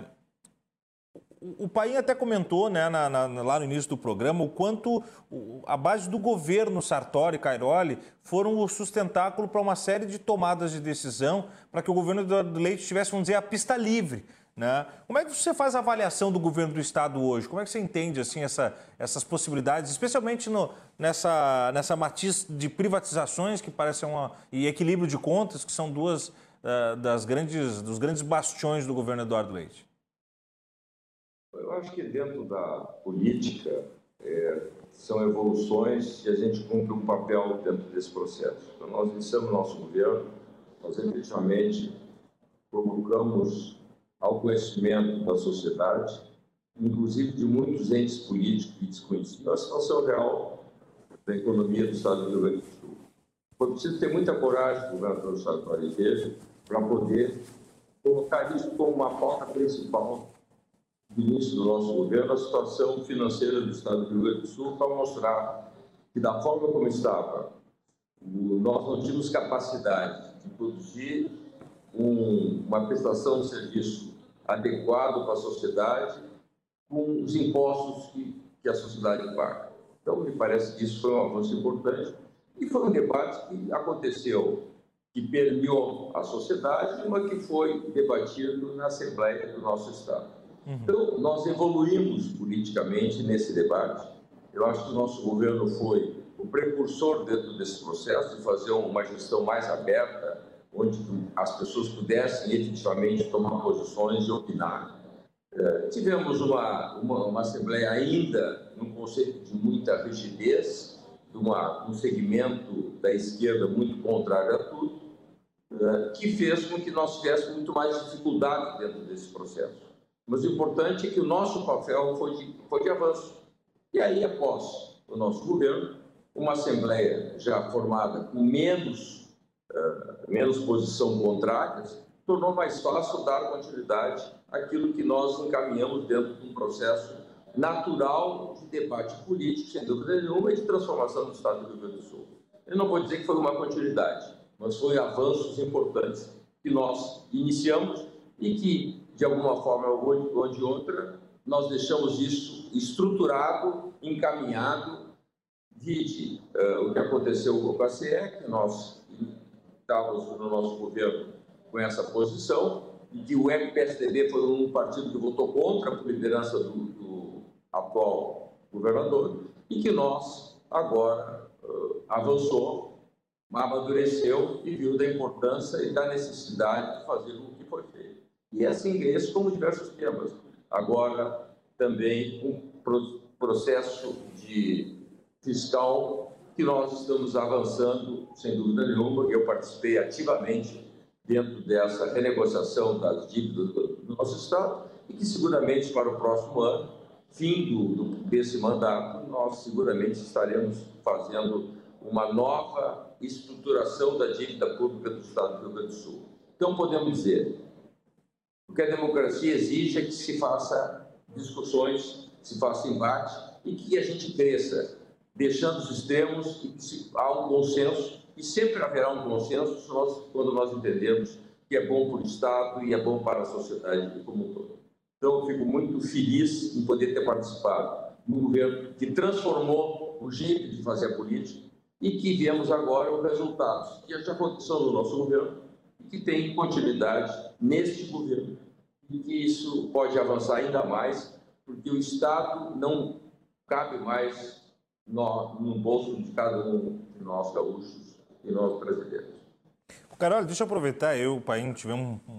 o Paim até comentou né, na, na, lá no início do programa o quanto a base do governo Sartori e Cairoli foram o sustentáculo para uma série de tomadas de decisão para que o governo do Leite tivesse, vamos dizer, a pista livre Né? Como é que você faz a avaliação do governo do Estado hoje? Como é que você entende assim, essa, essas possibilidades, especialmente no, nessa, nessa matiz de privatizações que parecem uma, e equilíbrio de contas, que são duas uh, das grandes, dos grandes bastiões do governo Eduardo Leite? Eu acho que dentro da política é, são evoluções e a gente cumpre um papel dentro desse processo. Então, nós iniciamos nosso governo, nós efetivamente provocamos ao conhecimento da sociedade, inclusive de muitos entes políticos que desconheciam a situação real da economia do Estado do Rio Grande do Sul. Foi preciso ter muita coragem do governador do Estado do para poder colocar isso como uma pauta principal do início do nosso governo, a situação financeira do Estado do Rio Grande do Sul, para mostrar que, da forma como estava, nós não tínhamos capacidade de produzir um, uma prestação de serviço adequado para a sociedade com os impostos que, que a sociedade paga. Então, me parece que isso foi um avanço importante e foi um debate que aconteceu, que permeou a sociedade, mas que foi debatido na Assembleia do nosso Estado. Uhum. Então, nós evoluímos politicamente nesse debate. Eu acho que o nosso governo foi o precursor dentro desse processo de fazer uma gestão mais aberta, onde as pessoas pudessem efetivamente tomar posições e opinar. É, tivemos uma, uma, uma, Assembleia ainda num conceito de muita rigidez, de uma, um segmento da esquerda muito contrário a tudo, é, que fez com que nós tivéssemos muito mais dificuldade dentro desse processo. Mas o importante é que o nosso papel foi de, foi de avanço. E aí, após o nosso governo, uma Assembleia já formada com menos menos posição contrária, tornou mais fácil dar continuidade àquilo que nós encaminhamos dentro de um processo natural de debate político, sem dúvida nenhuma, e de transformação do Estado do Rio Grande do Sul. Eu não vou dizer que foi uma continuidade, mas foi avanços importantes que nós iniciamos e que, de alguma forma ou de outra, nós deixamos isso estruturado, encaminhado, vide uh, o que aconteceu com a CE, que nós estávamos no nosso governo com essa posição, e que o MPSDB foi um partido que votou contra a liderança do, do atual governador, e que nós agora uh, avançou, amadureceu e viu da importância e da necessidade de fazer o que foi feito. E é assim, esse como diversos temas. Agora, também um processo de fiscal que nós estamos avançando, sem dúvida nenhuma. Eu participei ativamente dentro dessa renegociação das dívidas do nosso Estado e que seguramente para o próximo ano, fim do, do, desse mandato, nós seguramente estaremos fazendo uma nova estruturação da dívida pública do Estado do Rio Grande do Sul. Então, podemos dizer, o que a democracia exige é que se faça discussões, se faça embate e que a gente cresça deixando os extremos há um consenso, e sempre haverá um consenso nós, quando nós entendemos que é bom para o Estado e é bom para a sociedade como um todo. Então, eu fico muito feliz em poder ter participado de um governo que transformou o jeito de fazer a política e que vemos agora os resultados que já aconteceu no nosso governo e que tem continuidade neste governo e que isso pode avançar ainda mais, porque o Estado não cabe mais no, no bolso de cada um de nós gaúchos e nós brasileiros. Carol, deixa eu aproveitar, eu, Paim, tivemos um,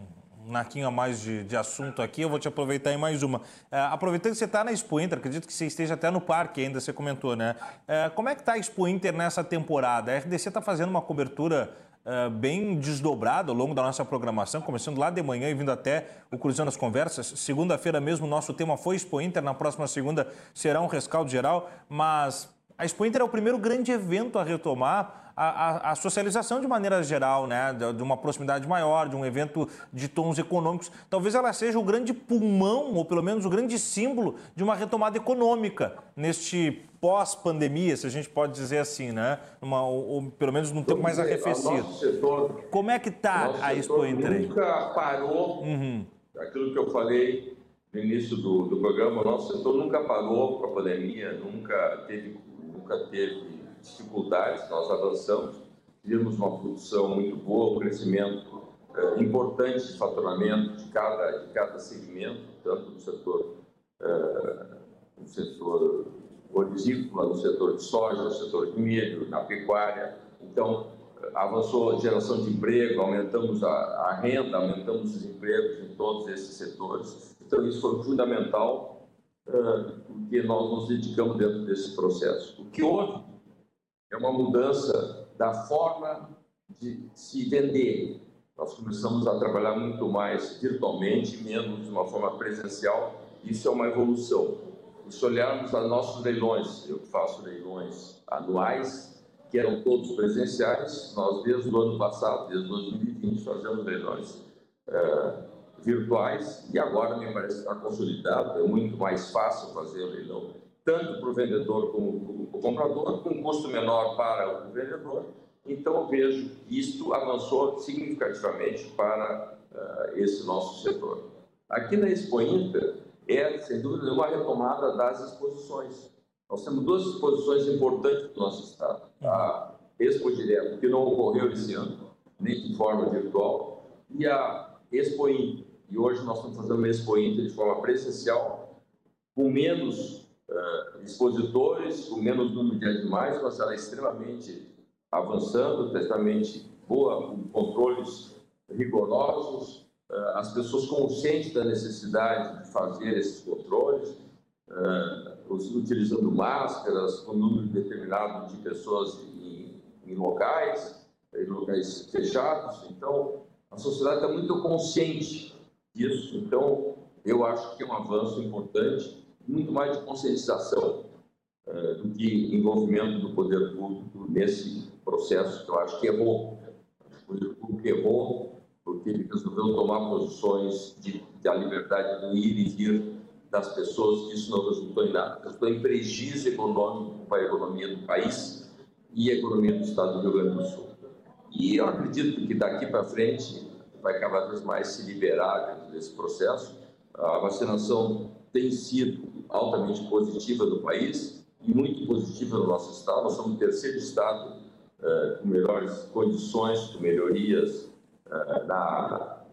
um naquinho a mais de, de, assunto aqui, eu vou te aproveitar em mais uma. É, aproveitando que você está na Expo Inter, acredito que você esteja até no parque ainda, você comentou, né? É, como é que está a Expo Inter nessa temporada? A RDC está fazendo uma cobertura Uh, bem desdobrado ao longo da nossa programação, começando lá de manhã e vindo até o Cruzando as Conversas. Segunda-feira mesmo, nosso tema foi Expo Inter, na próxima segunda será um rescaldo geral, mas a Expo Inter é o primeiro grande evento a retomar a, a, a, socialização de maneira geral, né? De, uma proximidade maior, de um evento de tons econômicos. Talvez ela seja o grande pulmão, ou pelo menos o grande símbolo de uma retomada econômica neste pós-pandemia, se a gente pode dizer assim, né? Uma, ou, ou pelo menos num tempo mais arrefecido. Setor, Como é que está a Expo Inter? Nunca parou uhum. aquilo que eu falei no início do, do programa, o nosso setor nunca parou com a pandemia, nunca teve nunca teve dificuldades, nós avançamos, tivemos uma produção muito boa, um crescimento uh, importante de faturamento de cada, de cada segmento, tanto no setor, uh, no setor hortícola, no setor de soja, no setor de milho, na pecuária. Então, avançou a geração de emprego, aumentamos a, a, renda, aumentamos os empregos em todos esses setores. Então, isso foi fundamental uh, porque nós nos dedicamos dentro desse processo. O que houve é uma mudança da forma de se vender. Nós começamos a trabalhar muito mais virtualmente, menos de uma forma presencial. Isso é uma evolução. E se olharmos a nossos leilões, eu faço leilões anuais, que eram todos presenciais. Nós, desde o ano passado, desde 2020, fazemos leilões é, virtuais e agora me parece que está consolidado. É muito mais fácil fazer o leilão, tanto para o vendedor como para o comprador, com um custo menor para o vendedor. Então, eu vejo que isto avançou significativamente para uh, esse nosso setor. Aqui na Expo Inter, é, sem dúvida, uma retomada das exposições. Nós temos duas exposições importantes do nosso estado. A Expo Direto, que não ocorreu esse ano, nem de forma virtual, e a Expo Inter. E hoje nós estamos fazendo uma Expo Inter de forma presencial, com menos uh, expositores, com menos número de animais, mas ela é extremamente avançando, extremamente boa, com controles rigorosos, uh, as pessoas conscientes da necessidade de fazer esses controles, uh, utilizando máscaras, com número determinado de pessoas em, em locais, em locais fechados. Então, a sociedade está muito consciente disso. Então, eu acho que é um avanço importante, muito mais de conscientização uh, do que envolvimento do poder público nesse processo, que eu acho que errou. O poder público errou porque ele resolveu tomar posições de, da liberdade do ir e vir das pessoas, isso não resultou em nada, resultou em prejuízo econômico para a economia do país e a economia do estado do Rio Grande do Sul. E eu acredito que daqui para frente vai cada vez mais se liberar dentro desse processo. A vacinação tem sido altamente positiva no país e muito positiva no nosso estado. Nós somos o terceiro estado eh, com melhores condições, com melhorias eh, na,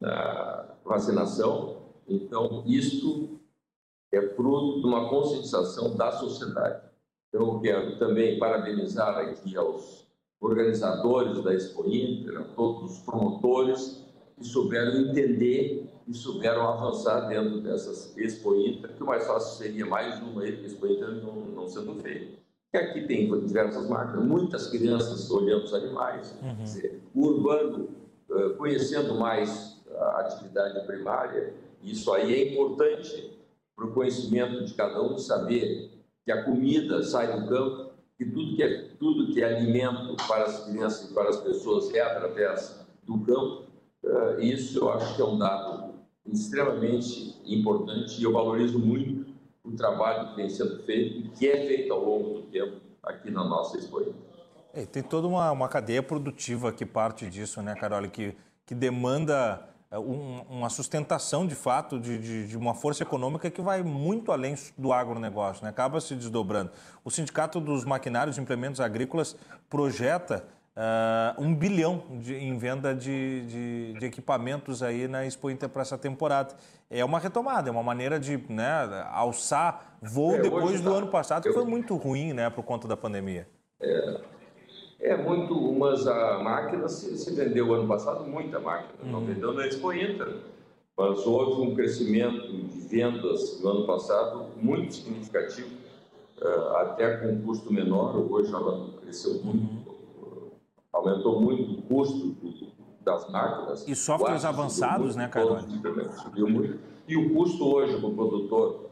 na vacinação. Então, isto é fruto de uma conscientização da sociedade. Então, eu quero também parabenizar aqui aos organizadores da Expo Inter, a todos os promotores que souberam entender e souberam avançar dentro dessas Expo Inter, que o mais fácil seria mais uma Expo Inter não, não sendo feita. E aqui tem diversas marcas, muitas crianças olhando os animais, uhum. dizer, o urbano uh, conhecendo mais a atividade primária, isso aí é importante para o conhecimento de cada um, saber que a comida sai do campo, que tudo que é, tudo que é alimento para as crianças e para as pessoas é através do campo. Uh, isso eu acho que é um dado extremamente importante e eu valorizo muito o trabalho que vem sendo feito e que é feito ao longo do tempo aqui na nossa Expo. É, tem toda uma, uma cadeia produtiva que parte disso, né, Carol, que, que demanda um, uma sustentação de fato de, de, de, uma força econômica que vai muito além do agronegócio, né? acaba se desdobrando. O Sindicato dos Maquinários e Implementos Agrícolas projeta uh, um bilhão de, em venda de, de, equipamentos aí na Expo Inter para essa temporada. É uma retomada, é uma maneira de né, alçar voo é, depois do tá. ano passado, que foi muito ruim né, por conta da pandemia. É. É muito, umas a máquina se, se vendeu ano passado, muita máquina, uhum. não vendeu na Expo Inter, mas houve um crescimento de vendas no ano passado muito significativo, uh, até com um custo menor, hoje ela cresceu muito, uhum. aumentou muito o custo das máquinas. E softwares avançados, né, Carol? Subiu muito. E o custo hoje para o produtor,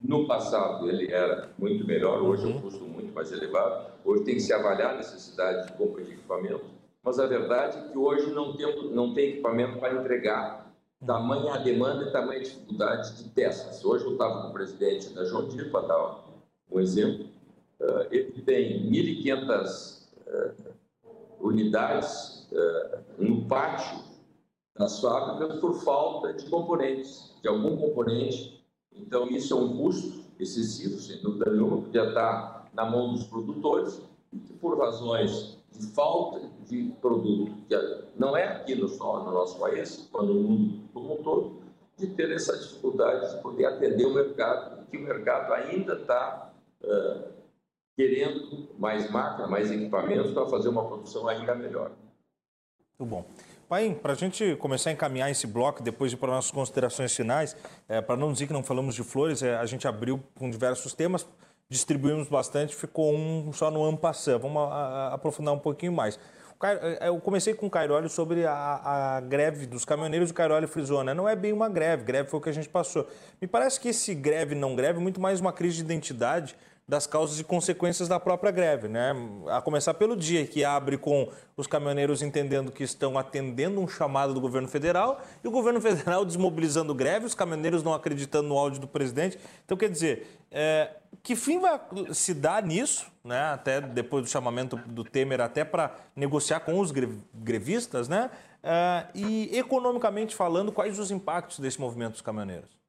no passado ele era muito melhor, hoje uhum. é um custo muito mais elevado. Hoje tem que se avaliar a necessidade de compra de equipamento, mas a verdade é que hoje não tem, não tem equipamento para entregar tamanha a demanda e tamanha a dificuldade de peças. Hoje eu estava com o presidente da Deere, para dar um exemplo, uh, ele tem 1.500 uh, unidades uh, no pátio das fábricas por falta de componentes, de algum componente. Então, isso é um custo excessivo, sem dúvida nenhuma, podia estar na mão dos produtores, que por razões de falta de produto, que não é aqui no, só no nosso país, mas no mundo como um todo, de ter essa dificuldade de poder atender o mercado, que o mercado ainda está uh, querendo mais máquina, mais equipamentos para fazer uma produção ainda melhor. Muito bom. Pai, para a gente começar a encaminhar esse bloco, depois de para nossas considerações finais, é, para não dizer que não falamos de flores, é, a gente abriu com diversos temas, distribuímos bastante, ficou um só no Ampassan. Vamos a, a, aprofundar um pouquinho mais. É, eu comecei com o Cairoli sobre a, a, greve dos caminhoneiros, o Cairoli frisou, né? Não é bem uma greve, greve foi o que a gente passou. Me parece que esse greve não greve é muito mais uma crise de identidade das causas e consequências da própria greve, né? A começar pelo dia que abre com os caminhoneiros entendendo que estão atendendo um chamado do governo federal e o governo federal *laughs* desmobilizando greve, os caminhoneiros não acreditando no áudio do presidente. Então, quer dizer, é, que fim vai se dar nisso, né? Até depois do chamamento do Temer, até para negociar com os grevistas, né? É, e economicamente falando, quais os impactos desse movimento dos caminhoneiros?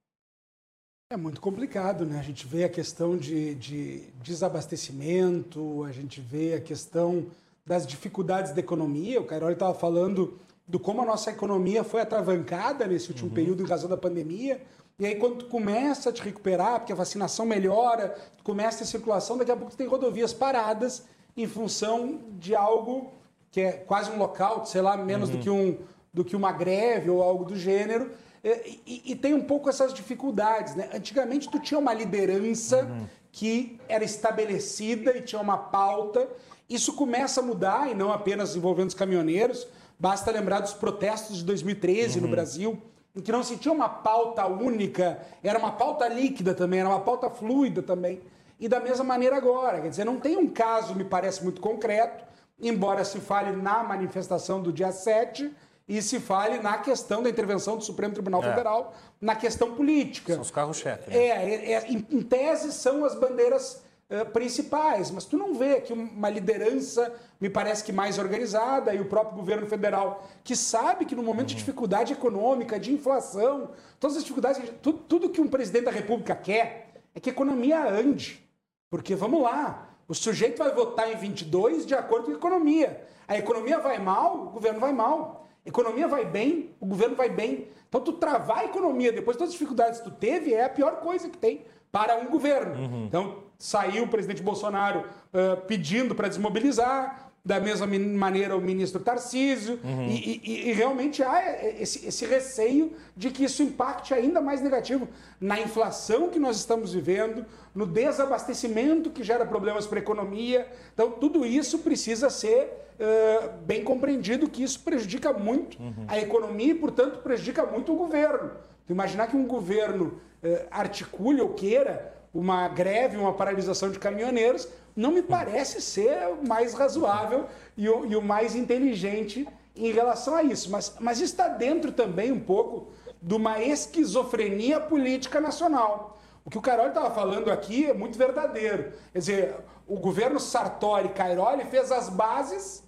É muito complicado, né? A gente vê a questão de, de desabastecimento, a gente vê a questão das dificuldades da economia. O Cairoli estava falando do como a nossa economia foi atravancada nesse último uhum. período em razão da pandemia. E aí, quando tu começa a te recuperar, porque a vacinação melhora, tu começa a circulação, daqui a pouco tu tem rodovias paradas em função de algo que é quase um lockout, sei lá, menos uhum. do, que um, do que uma greve ou algo do gênero. É, e, e, tem um pouco essas dificuldades, né? Antigamente tu tinha uma liderança uhum. que era estabelecida e tinha uma pauta. Isso começa a mudar e não apenas envolvendo os caminhoneiros. Basta lembrar dos protestos de 2013 uhum. no Brasil, em que não se tinha uma pauta única, era uma pauta líquida também, era uma pauta fluida também. E da mesma maneira agora, quer dizer, não tem um caso, me parece muito concreto, embora se fale na manifestação do dia 7, e se fale na questão da intervenção do Supremo Tribunal é. Federal, na questão política. São os carros-chefe. Né? É, é, é, em, tese são as bandeiras uh, principais, mas tu não vê aqui uma liderança, me parece que mais organizada, e o próprio governo federal, que sabe que no momento uhum. de dificuldade econômica, de inflação, todas as dificuldades, tudo, tudo que um presidente da República quer é que a economia ande. Porque, vamos lá, o sujeito vai votar em 22 de acordo com a economia. A economia vai mal, o governo vai mal economia vai bem, o governo vai bem. Então, tu travar a economia depois de todas as dificuldades que tu teve é a pior coisa que tem para um governo. Uhum. Então, saiu o presidente Bolsonaro uh, pedindo para desmobilizar, da mesma maneira o ministro Tarcísio, uhum. e, e, e, realmente há esse, esse, receio de que isso impacte ainda mais negativo na inflação que nós estamos vivendo, no desabastecimento que gera problemas para a economia. Então, tudo isso precisa ser uh, bem compreendido que isso prejudica muito uhum. a economia e, portanto, prejudica muito o governo. Tu imaginar que um governo uh, articule ou queira uma greve, uma paralisação de caminhoneiros, não me parece ser o mais razoável e o, e o mais inteligente em relação a isso. Mas, mas está dentro também um pouco de uma esquizofrenia política nacional. O que o Carol estava falando aqui é muito verdadeiro. Quer dizer, o governo Sartori Cairoli fez as bases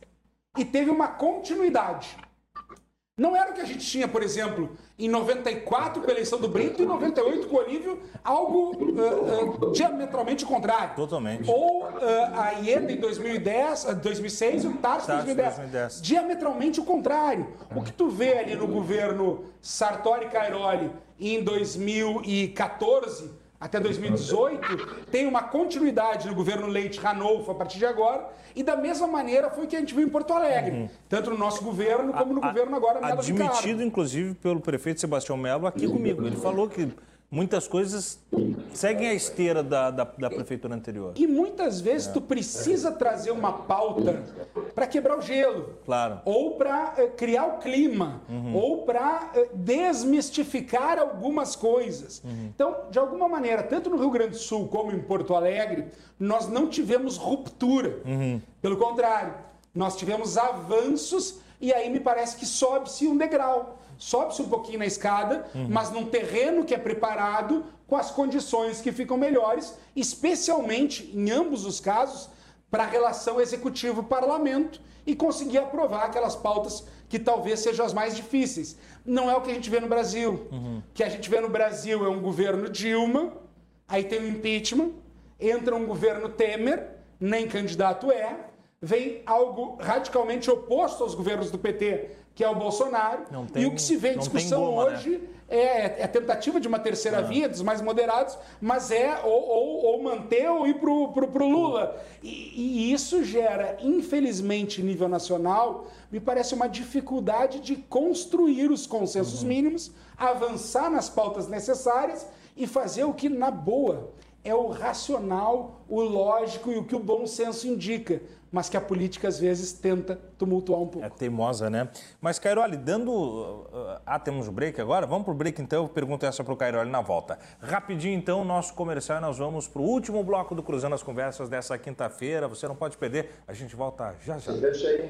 e teve uma continuidade. Não era o que a gente tinha, por exemplo, em 94 com a eleição do Brito e em 98 com o Olívio, algo uh, uh, diametralmente contrário. Totalmente. Ou uh, a Ieda em 2010, 2006 e o Tarso em 2010. 2010. Diametralmente o contrário. O que tu vê ali no governo Sartori-Cairoli em 2014 até 2018, tem uma continuidade no governo Leite Ranolfo a partir de agora, e da mesma maneira foi o que a gente viu em Porto Alegre, uhum. tanto no nosso governo como no a, governo agora Admitido, inclusive, pelo prefeito Sebastião Melo aqui comigo. Ele falou que muitas coisas seguem a esteira da, da, da prefeitura anterior. E muitas vezes é. tu precisa trazer uma pauta para quebrar o gelo. Claro. Ou para uh, eh, criar o clima. Uhum. Ou para uh, eh, desmistificar algumas coisas. Uhum. Então, de alguma maneira, tanto no Rio Grande do Sul como em Porto Alegre, nós não tivemos ruptura. Uhum. Pelo contrário, nós tivemos avanços e aí me parece que sobe-se um degrau sobe-se um pouquinho na escada, uhum. mas num terreno que é preparado com as condições que ficam melhores, especialmente em ambos os casos, para a relação executivo-parlamento e conseguir aprovar aquelas pautas que talvez sejam as mais difíceis. Não é o que a gente vê no Brasil. Uhum. O que a gente vê no Brasil é um governo Dilma, aí tem o impeachment, entra um governo Temer, nem candidato é, vem algo radicalmente oposto aos governos do PT, que é o Bolsonaro. Tem, e o que se vê em discussão goma, né? hoje né? é, a tentativa de uma terceira é. via dos mais moderados, mas é ou, ou, ou manter ou ir para o Lula. E, e isso gera, infelizmente, nível nacional, me parece uma dificuldade de construir os consensos uhum. mínimos, avançar nas pautas necessárias e fazer o que, na boa, é o racional, o lógico e o que o bom senso indica mas que a política às vezes tenta tumultuar um pouco. É teimosa, né? Mas, Cairoli, dando. Uh, ah, temos break agora? Vamos para o break então. Eu pergunto essa para o Cairoli na volta. Rapidinho então, nosso comercial, nós vamos para o último bloco do Cruzando as Conversas dessa quinta-feira. Você não pode perder. A gente volta já já. Deixa aí.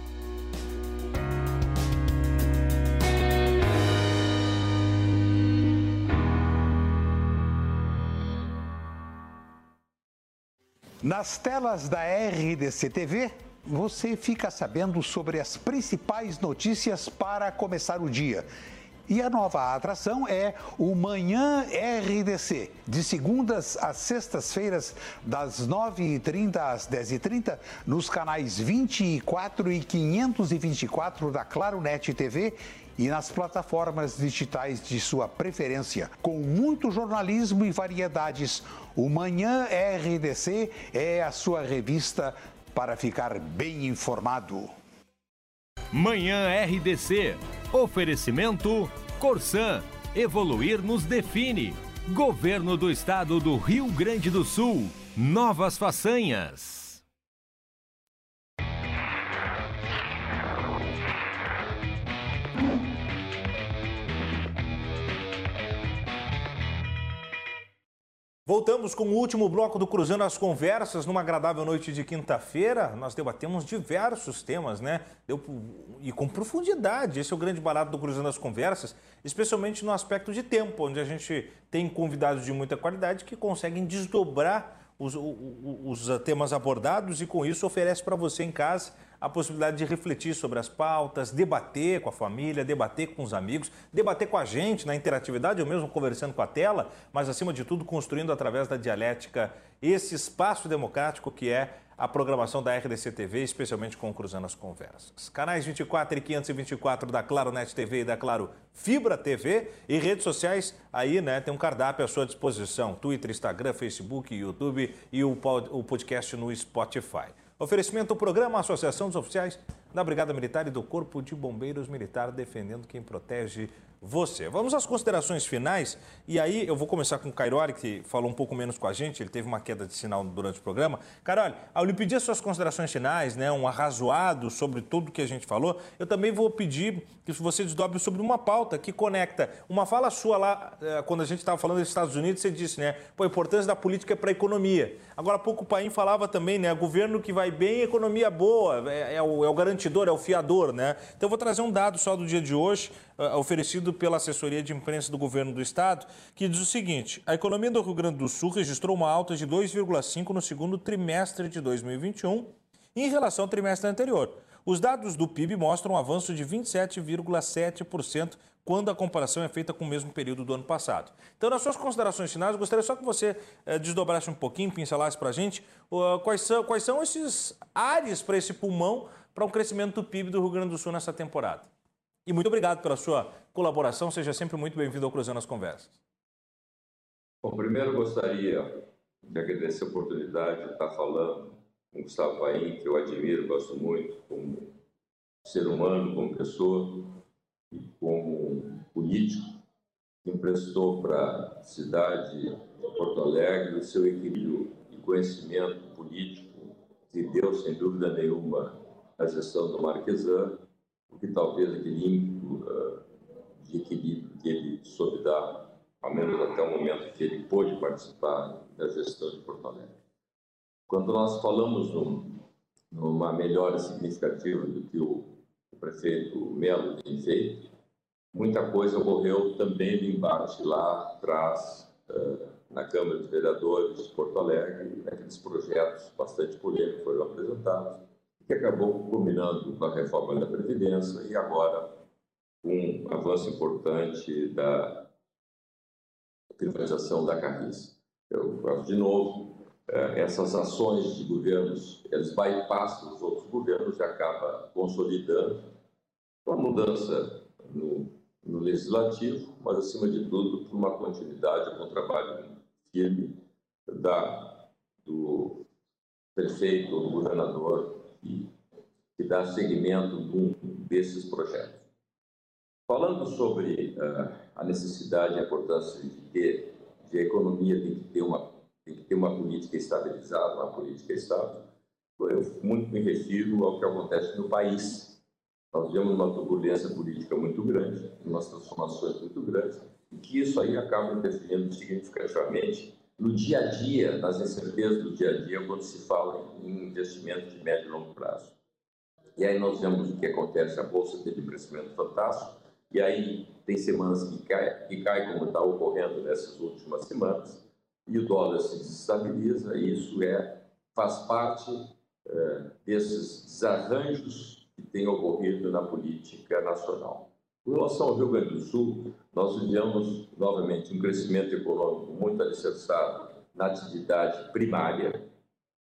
Nas telas da RDC TV, você fica sabendo sobre as principais notícias para começar o dia. E a nova atração é o Manhã RDC, de segundas às sextas-feiras, das 9h30 às 10h30, nos canais 24 e 524 da Claro Net TV e nas plataformas digitais de sua preferência. Com muito jornalismo e variedades, o Manhã RDC é a sua revista para ficar bem informado. Manhã RDC. Oferecimento Corsan. Evoluir nos define. Governo do Estado do Rio Grande do Sul. Novas façanhas. Voltamos com o último bloco do Cruzando as Conversas, numa agradável noite de quinta-feira. Nós debatemos diversos temas, né? Deu, e com profundidade. Esse é o grande barato do Cruzando as Conversas, especialmente no aspecto de tempo, onde a gente tem convidados de muita qualidade que conseguem desdobrar os, os, os temas abordados e, com isso, oferece para você em casa a possibilidade de refletir sobre as pautas, debater com a família, debater com os amigos, debater com a gente na interatividade, ou mesmo conversando com a tela, mas acima de tudo construindo através da dialética esse espaço democrático que é a programação da RDC TV, especialmente com Cruzando as Conversas. Canais 24 e 524 da Claro Net TV e da Claro Fibra TV e redes sociais aí, né, tem um cardápio à sua disposição, Twitter, Instagram, Facebook, YouTube e o podcast no Spotify. Oferecimento do programa Associação dos Oficiais da Brigada Militar e do Corpo de Bombeiros Militar, defendendo quem protege você. Vamos às considerações finais. E aí eu vou começar com o Cairoli, que falou um pouco menos com a gente, ele teve uma queda de sinal durante o programa. Cairoli, ao lhe pedir as suas considerações finais, né, um arrazoado sobre tudo que a gente falou, eu também vou pedir que você desdobre sobre uma pauta que conecta uma fala sua lá, eh, quando a gente estava falando dos Estados Unidos, você disse, né, pô, a importância da política para a economia. Agora há pouco o Paim falava também, né, governo que vai bem, economia boa, é, é, o, é o garantidor, é o fiador, né? Então eu vou trazer um dado só do dia de hoje, oferecido pela assessoria de imprensa do governo do estado, que diz o seguinte: a economia do Rio Grande do Sul registrou uma alta de 2,5 no segundo trimestre de 2021 em relação ao trimestre anterior. Os dados do PIB mostram um avanço de 27,7% quando a comparação é feita com o mesmo período do ano passado. Então, nas suas considerações finais, gostaria só que você eh, desdobrasse um pouquinho, pincelasse para a gente uh, quais, são, quais são esses ares para esse pulmão para um crescimento do PIB do Rio Grande do Sul nessa temporada. E muito obrigado pela sua colaboração. Seja sempre muito bem-vindo ao Cruzando as Conversas. Bom, primeiro gostaria de agradecer a oportunidade de estar falando com o Gustavo Paim, que eu admiro, gosto muito, como ser humano, como pessoa e como político, que emprestou para a cidade de Porto Alegre o seu equilíbrio e conhecimento político, que deu, sem dúvida nenhuma, a gestão do Marquesan porque talvez aquele ímpeto uh, de equilíbrio que ele soube dar, ao menos até o momento que ele pôde participar da gestão de Porto Alegre. Quando nós falamos num, numa melhora significativa do que o, o prefeito Melo tem feito, muita coisa ocorreu também no embate lá atrás, uh, na Câmara de Vereadores de Porto Alegre, naqueles projetos bastante polêmicos foram apresentados que acabou culminando com a reforma da Previdência e agora um avanço importante da privatização da Carris. Eu, de novo, é, essas ações de governos, eles bypassam os outros governos e acaba consolidando uma mudança no, no legislativo, mas, acima de tudo, por uma continuidade com um trabalho firme da, do prefeito, do governador que, dá seguimento um desses projetos. Falando sobre uh, a necessidade e a importância de ter, de a economia tem que ter uma, tem que ter uma política estabilizada, uma política estável, eu muito me refiro ao que acontece no país. Nós vivemos uma turbulência política muito grande, umas transformações muito grandes, e que isso aí acaba interferindo significativamente no dia a dia, nas incertezas do dia a dia, quando se fala em investimento de médio e longo prazo. E aí nós vemos o que acontece, a Bolsa teve um crescimento fantástico, e aí tem semanas que cai, que cai como está ocorrendo nessas últimas semanas, e o dólar se desestabiliza, e isso é, faz parte é, desses desarranjos que têm ocorrido na política nacional. Com relação ao Rio Grande do Sul, nós vivemos novamente um crescimento econômico muito alicerçado na atividade primária.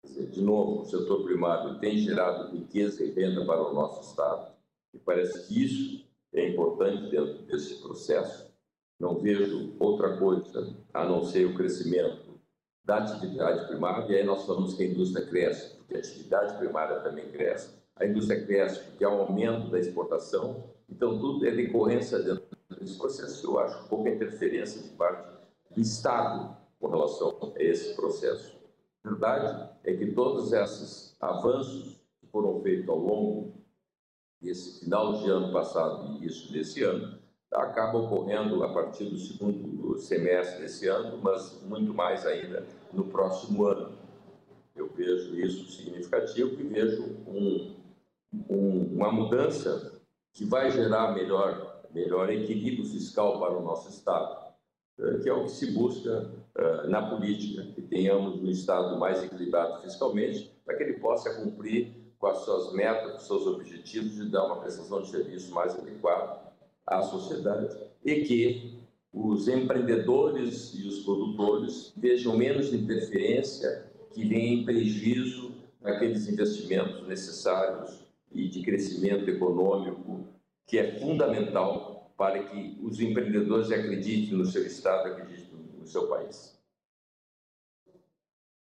Dizer, de novo, o setor primário tem gerado riqueza e renda para o nosso Estado. E parece que isso é importante dentro desse processo. Não vejo outra coisa a não ser o crescimento da atividade primária. E aí nós falamos que a indústria cresce, porque a atividade primária também cresce. A indústria cresce porque há um aumento da exportação então, tudo é decorrência dentro desse processo. Eu acho pouca interferência de parte do Estado com relação a esse processo. A verdade é que todos esses avanços que foram feitos ao longo desse final de ano passado e início desse ano acabam ocorrendo a partir do segundo semestre desse ano, mas muito mais ainda no próximo ano. Eu vejo isso significativo e vejo um, um, uma mudança que vai gerar melhor, melhor equilíbrio fiscal para o nosso Estado, eh, que é o que se busca eh, na política, que tenhamos um Estado mais equilibrado fiscalmente, para que ele possa cumprir com as suas metas, com os seus objetivos de dar uma prestação de serviço mais adequada à sociedade e que os empreendedores e os produtores vejam menos interferência que venha em prejuízo naqueles investimentos necessários e de crescimento econômico, que é fundamental para que os empreendedores acreditem no seu Estado, acreditem no seu país.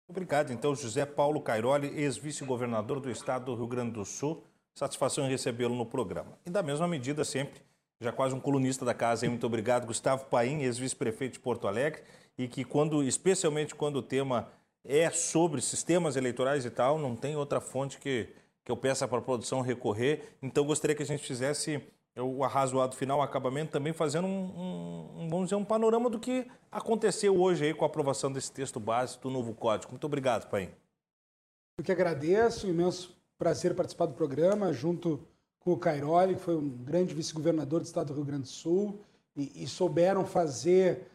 Obrigado, então, José Paulo Cairoli, ex-vice-governador do Estado do Rio Grande do Sul, satisfação em recebê-lo no programa. E da mesma medida, sempre, já quase um colunista da casa, muito obrigado, Gustavo Paim, ex-vice-prefeito de Porto Alegre, e que quando, especialmente quando o tema é sobre sistemas eleitorais e tal, não tem outra fonte que, que eu peça para a produção recorrer. Então gostaria que a gente fizesse o arrazoado final, o acabamento, também fazendo um, um, vamos dizer, um panorama do que aconteceu hoje aí com a aprovação desse texto básico do novo código. Muito obrigado, Paim. Eu que agradeço, imenso prazer participar do programa, junto com o Cairoli, que foi um grande vice-governador do estado do Rio Grande do Sul, e, e souberam fazer,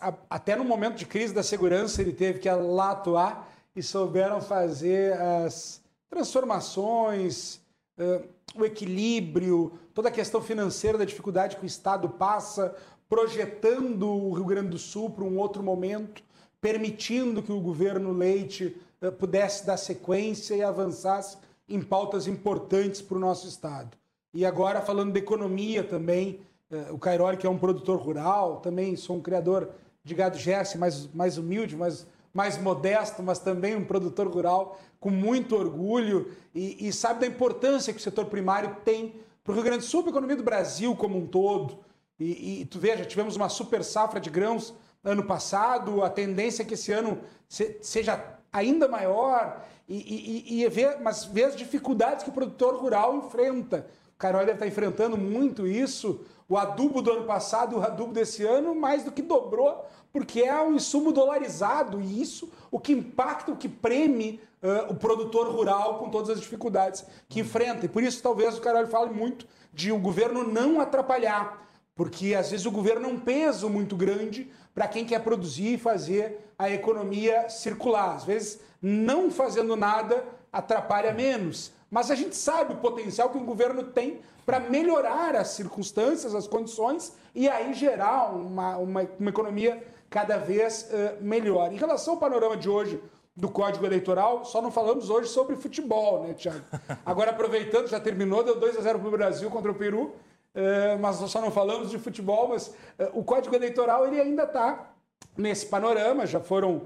a, até no momento de crise da segurança, ele teve que lá atuar, e souberam fazer as transformações, uh, o equilíbrio, toda a questão financeira da dificuldade que o Estado passa, projetando o Rio Grande do Sul para um outro momento, permitindo que o governo Leite uh, pudesse dar sequência e avançasse em pautas importantes para o nosso Estado. E agora, falando de economia também, uh, o Cairoli, que é um produtor rural, também sou um criador de gado Gerse mais, mais humilde, mais, mais modesto, mas também um produtor rural com muito orgulho e, e sabe da importância que o setor primário tem para o Rio Grande do Sul, para a economia do Brasil como um todo. E, e, tu veja, tivemos uma super safra de grãos ano passado, a tendência é que esse ano se, seja ainda maior, e, e, e ver, mas ver as dificuldades que o produtor rural enfrenta. O Carol deve estar enfrentando muito isso. O adubo do ano passado e o adubo desse ano mais do que dobrou, porque é um insumo dolarizado, e isso o que impacta, o que preme uh, o produtor rural com todas as dificuldades que enfrenta. E por isso talvez o Carol fale muito de o governo não atrapalhar, porque às vezes o governo é um peso muito grande para quem quer produzir e fazer a economia circular. Às vezes, não fazendo nada atrapalha menos. Mas a gente sabe o potencial que o governo tem para melhorar as circunstâncias, as condições e aí gerar uma, uma, uma economia cada vez uh, melhor. Em relação ao panorama de hoje, do Código Eleitoral, só não falamos hoje sobre futebol, né, Tiago? *laughs* Agora, aproveitando, já terminou, deu 2 a 0 para o Brasil contra o Peru, uh, mas só não falamos de futebol, mas uh, o Código Eleitoral ele ainda está nesse panorama, já foram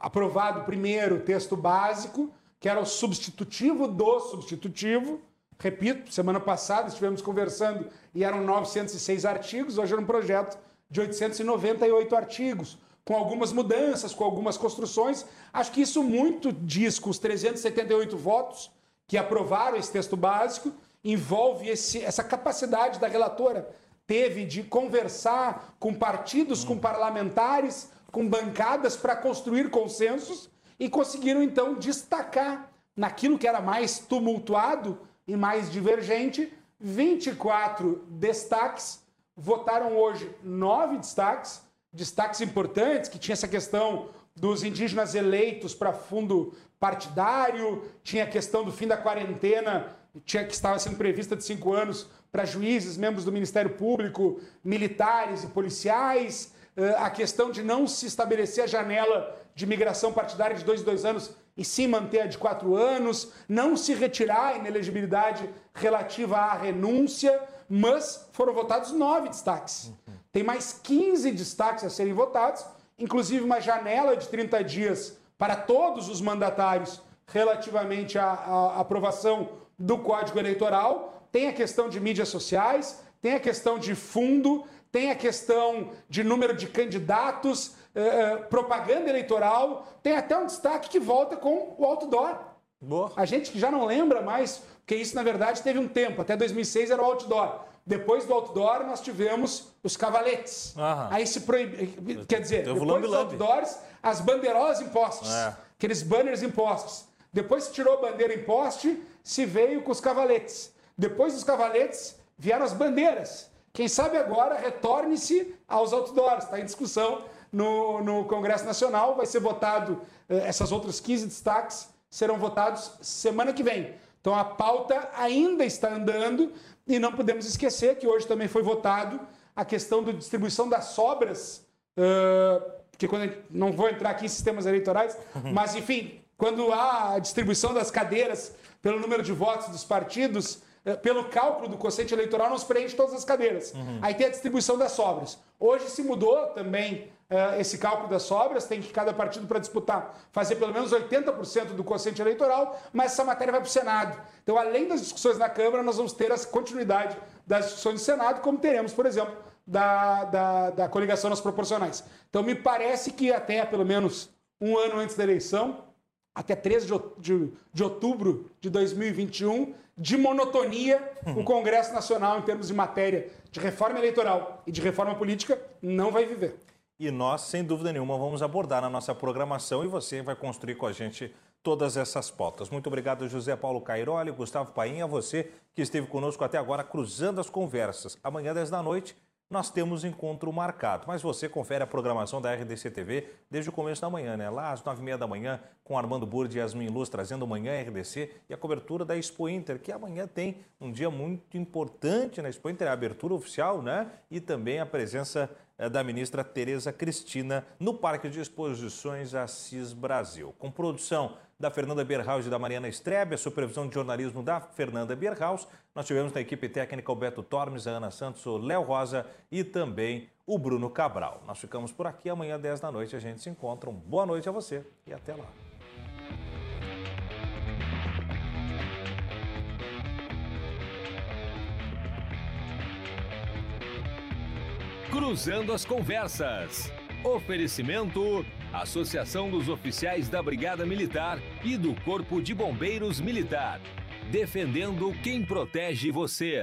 aprovado primeiro o texto básico, que era o substitutivo do substitutivo, repito, semana passada estivemos conversando e eram 906 artigos, hoje é um projeto de 898 artigos, com algumas mudanças, com algumas construções. Acho que isso muito diz com os 378 votos que aprovaram esse texto básico, envolve esse, essa capacidade da relatora teve de conversar com partidos, com parlamentares, com bancadas para construir consensos e conseguiram então destacar naquilo que era mais tumultuado e mais divergente 24 destaques. Votaram hoje nove destaques destaques importantes, que tinha essa questão dos indígenas eleitos para fundo partidário, tinha a questão do fim da quarentena, tinha, que estava sendo prevista de cinco anos para juízes, membros do Ministério Público, militares e policiais, eh, a questão de não se estabelecer a janela de migração partidária de dois em dois anos e sim manter a de quatro anos, não se retirar a inelegibilidade relativa à renúncia, mas foram votados nove destaques. Tem mais 15 destaques a serem votados, inclusive uma janela de 30 dias para todos os mandatários relativamente à, à aprovação do Código Eleitoral. Tem a questão de mídias sociais, tem a questão de fundo, tem a questão de número de candidatos, eh, eh propaganda eleitoral, tem até um destaque que volta com o outdoor. Boa. A gente que já não lembra mais, porque isso na verdade teve um tempo, até 2006 era o outdoor. Depois do outdoor, nós tivemos os cavaletes. Aham. Aí se proíbe. Quer dizer, depois dos outdoors, as bandeirolas impostas. É. Aqueles banners impostos. Depois se tirou a bandeira em poste, se veio com os cavaletes. Depois dos cavaletes, vieram as bandeiras. Quem sabe agora retorne-se aos outdoors. Está em discussão no, no Congresso Nacional. Vai ser votado, eh, essas outras 15 destaques serão votados semana que vem. Então a pauta ainda está andando e não podemos esquecer que hoje também foi votado a questão da distribuição das sobras, uh, que quando não vou entrar aqui em sistemas eleitorais, mas enfim, quando há a distribuição das cadeiras pelo número de votos dos partidos, pelo cálculo do quociente eleitoral, não se preenche todas as cadeiras. Uhum. Aí tem a distribuição das sobras. Hoje se mudou também uh, esse cálculo das sobras, tem que cada partido para disputar fazer pelo menos 80% do quociente eleitoral, mas essa matéria vai para o Senado. Então, além das discussões na Câmara, nós vamos ter a continuidade das discussões do Senado, como teremos, por exemplo, da, da, da coligação nas proporcionais. Então, me parece que até pelo menos um ano antes da eleição, até 13 de, de, de outubro de 2021, de monotonia, o Congresso Nacional, em termos de matéria de reforma eleitoral e de reforma política, não vai viver. E nós, sem dúvida nenhuma, vamos abordar na nossa programação e você vai construir com a gente todas essas pautas. Muito obrigado, José Paulo Cairoli, Gustavo Painha, você que esteve conosco até agora, cruzando as conversas. Amanhã, 10 da noite, nós temos encontro marcado. Mas você confere a programação da RDC TV desde o começo da manhã, né? Lá às nove e meia da manhã, com Armando Burdi e Yasmin Luz trazendo Manhã RDC e a cobertura da Expo Inter, que amanhã tem um dia muito importante na Expo Inter, a abertura oficial, né? E também a presença eh, da ministra Tereza Cristina no Parque de Exposições Assis Brasil. Com produção da Fernanda Bierhaus e da Mariana Strebe, a supervisão de jornalismo da Fernanda Bierhaus. Nós tivemos na equipe técnica o Beto Tormes, a Ana Santos, o Léo Rosa e também o Bruno Cabral. Nós ficamos por aqui. Amanhã, 10 da noite, a gente se encontra. Uma boa noite a você e até lá. Cruzando as conversas. Oferecimento Associação dos Oficiais da Brigada Militar e do Corpo de Bombeiros Militar. Defendendo quem protege você.